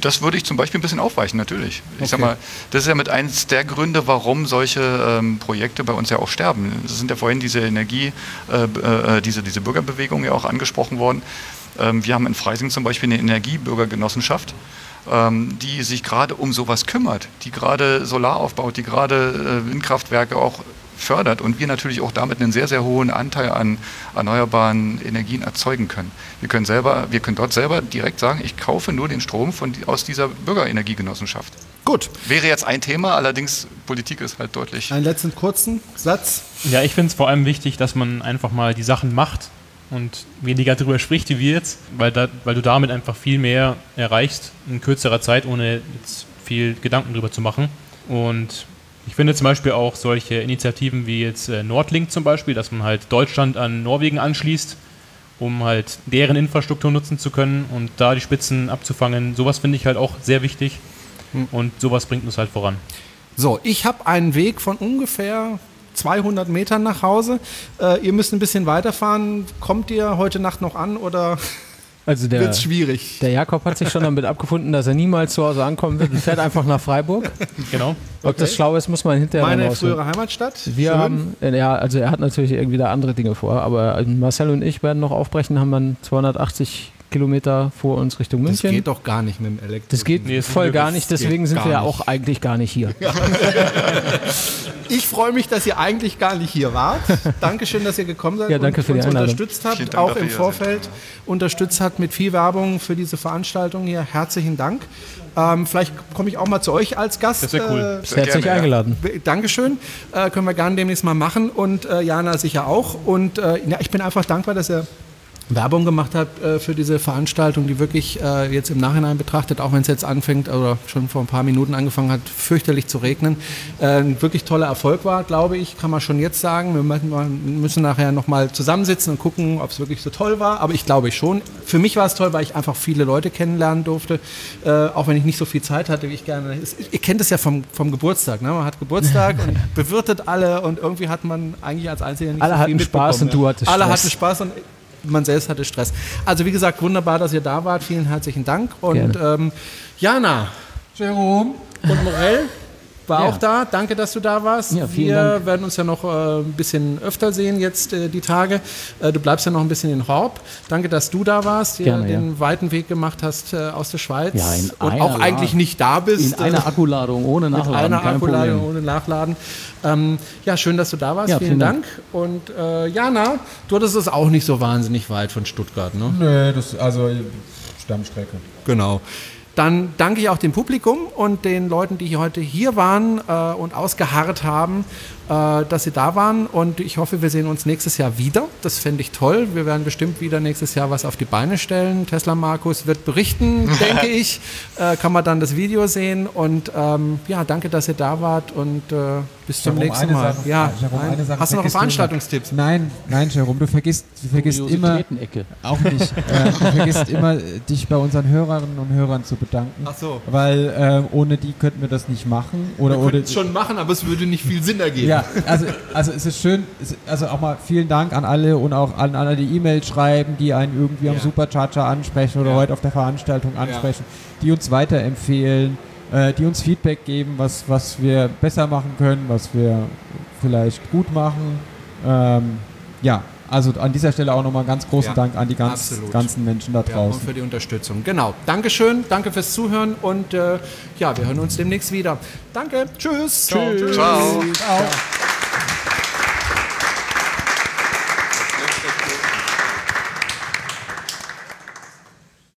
Das würde ich zum Beispiel ein bisschen aufweichen, natürlich. Ich sag Okay. mal, das ist ja mit eins der Gründe, warum solche ähm, Projekte bei uns ja auch sterben. Es sind ja vorhin diese Energie, äh, äh, diese, diese Bürgerbewegung ja auch angesprochen worden. Ähm, wir haben in Freising zum Beispiel eine Energiebürgergenossenschaft, ähm, die sich gerade um sowas kümmert, die gerade Solar aufbaut, die gerade äh, Windkraftwerke auch fördert und wir natürlich auch damit einen sehr, sehr hohen Anteil an erneuerbaren Energien erzeugen können. Wir können, selber, wir können dort selber direkt sagen, ich kaufe nur den Strom von, aus dieser Bürgerenergiegenossenschaft. Gut. Wäre jetzt ein Thema, allerdings Politik ist halt deutlich. Einen letzten kurzen Satz. Ja, ich finde es vor allem wichtig, dass man einfach mal die Sachen macht und weniger darüber spricht wie wir jetzt, weil, da, weil du damit einfach viel mehr erreichst in kürzerer Zeit, ohne jetzt viel Gedanken drüber zu machen. Und ich finde zum Beispiel auch solche Initiativen wie jetzt äh, Nordlink zum Beispiel, dass man halt Deutschland an Norwegen anschließt, um halt deren Infrastruktur nutzen zu können und da die Spitzen abzufangen. Sowas finde ich halt auch sehr wichtig und sowas bringt uns halt voran. So, ich habe einen Weg von ungefähr 200 Metern nach Hause. Äh, ihr müsst ein bisschen weiterfahren. Kommt ihr heute Nacht noch an oder Also der, wird es schwierig? der Jakob hat sich schon damit abgefunden, dass er niemals zu Hause ankommen wird und fährt einfach nach Freiburg. Genau. Ob das schlau ist, muss man hinterher Meine frühere Heimatstadt. Wir Schön. haben, äh, ja, also er hat natürlich irgendwie da andere Dinge vor, aber äh, Marcel und ich werden noch aufbrechen, haben dann 280 Kilometer vor uns Richtung Das München. geht doch gar nicht mit dem Elektro. Das geht Nee, voll gar nicht, Das deswegen sind wir ja auch eigentlich gar nicht hier. Ich freue mich, dass ihr eigentlich gar nicht hier wart. Dankeschön, dass ihr gekommen seid Ja, danke und für die uns Einladung. unterstützt habt, auch im ja, Vorfeld unterstützt habt mit viel Werbung für diese Veranstaltung hier. Herzlichen Dank. Ähm, vielleicht komme ich auch mal zu euch als Gast. Das cool. Äh, Ist herzlich gerne, ja. eingeladen. Dankeschön. Äh, können wir gerne demnächst mal machen und äh, Jana sicher auch. Und äh, ja, ich bin einfach dankbar, dass ihr Werbung gemacht habt äh, für diese Veranstaltung, die wirklich äh, jetzt im Nachhinein betrachtet, auch wenn es jetzt anfängt oder schon vor ein paar Minuten angefangen hat, fürchterlich zu regnen, äh, ein wirklich toller Erfolg war, glaube ich, kann man schon jetzt sagen. Wir müssen, nachher nochmal zusammensitzen und gucken, ob es wirklich so toll war, aber ich glaube schon. Für mich war es toll, weil ich einfach viele Leute kennenlernen durfte, äh, auch wenn ich nicht so viel Zeit hatte, wie ich gerne. Ihr kennt es ja vom, vom Geburtstag, ne? man hat Geburtstag und bewirtet alle und irgendwie hat man eigentlich als Einziger nicht Alle so viel hatten Spaß und du hattest Alle Stress. hatten Spaß und man selbst hatte Stress. Also wie gesagt, wunderbar, dass ihr da wart. Vielen herzlichen Dank. Und ähm, Jana Jerome. und Morell war Ja. auch da. Danke, dass du da warst. Ja, Wir Dank. werden uns ja noch äh, ein bisschen öfter sehen jetzt äh, die Tage. Äh, du bleibst ja noch ein bisschen in Horb. Danke, dass du da warst, Gerne, den weiten Weg gemacht hast äh, aus der Schweiz Ja, in und einer auch eigentlich nicht da bist. In einer Akkuladung, ohne mit Nachladen, einer kein Akkuladung Problem. ohne Nachladen. Ähm, ja, schön, dass du da warst. Ja, vielen, vielen Dank. Dank. Und äh, Jana, du hattest es auch nicht so wahnsinnig weit von Stuttgart, ne? Nö, das, also Stammstrecke. Genau. Dann danke ich auch dem Publikum und den Leuten, die hier heute hier waren äh, und ausgeharrt haben, äh, dass sie da waren. Und ich hoffe, wir sehen uns nächstes Jahr wieder. Das fände ich toll. Wir werden bestimmt wieder nächstes Jahr was auf die Beine stellen. Tesla Markus wird berichten, denke ich. Äh, kann man dann das Video sehen. Und ähm, ja, danke, dass ihr da wart und bis zum Jerome, nächsten eine Mal. Sache- ja, Jerome, Sache hast du noch Veranstaltungstipps? Nein, nein, Jerome, du vergisst, du vergisst immer, auch nicht, äh, du vergisst immer, äh, dich bei unseren Hörerinnen und Hörern zu bedanken. Ach so. Weil ähm, ohne die könnten wir das nicht machen. Oder, Wir oder könnten es schon machen, aber es würde nicht viel Sinn ergeben. Ja, also, also es ist schön, es- also auch mal vielen Dank an alle und auch an alle, die E-Mails schreiben, die einen irgendwie am Ja. Supercharger ansprechen oder Ja. heute auf der Veranstaltung ansprechen, die uns weiterempfehlen, äh, die uns Feedback geben, was, was wir besser machen können, was wir vielleicht gut machen. Ähm, ja, also an dieser Stelle auch nochmal ganz großen Ja, Dank an die ganz, absolut. ganzen Menschen da Ja, draußen. und für die Unterstützung. Genau. Dankeschön, danke fürs Zuhören und äh, ja, wir hören uns demnächst wieder. Danke, tschüss. Ciao. Ciao.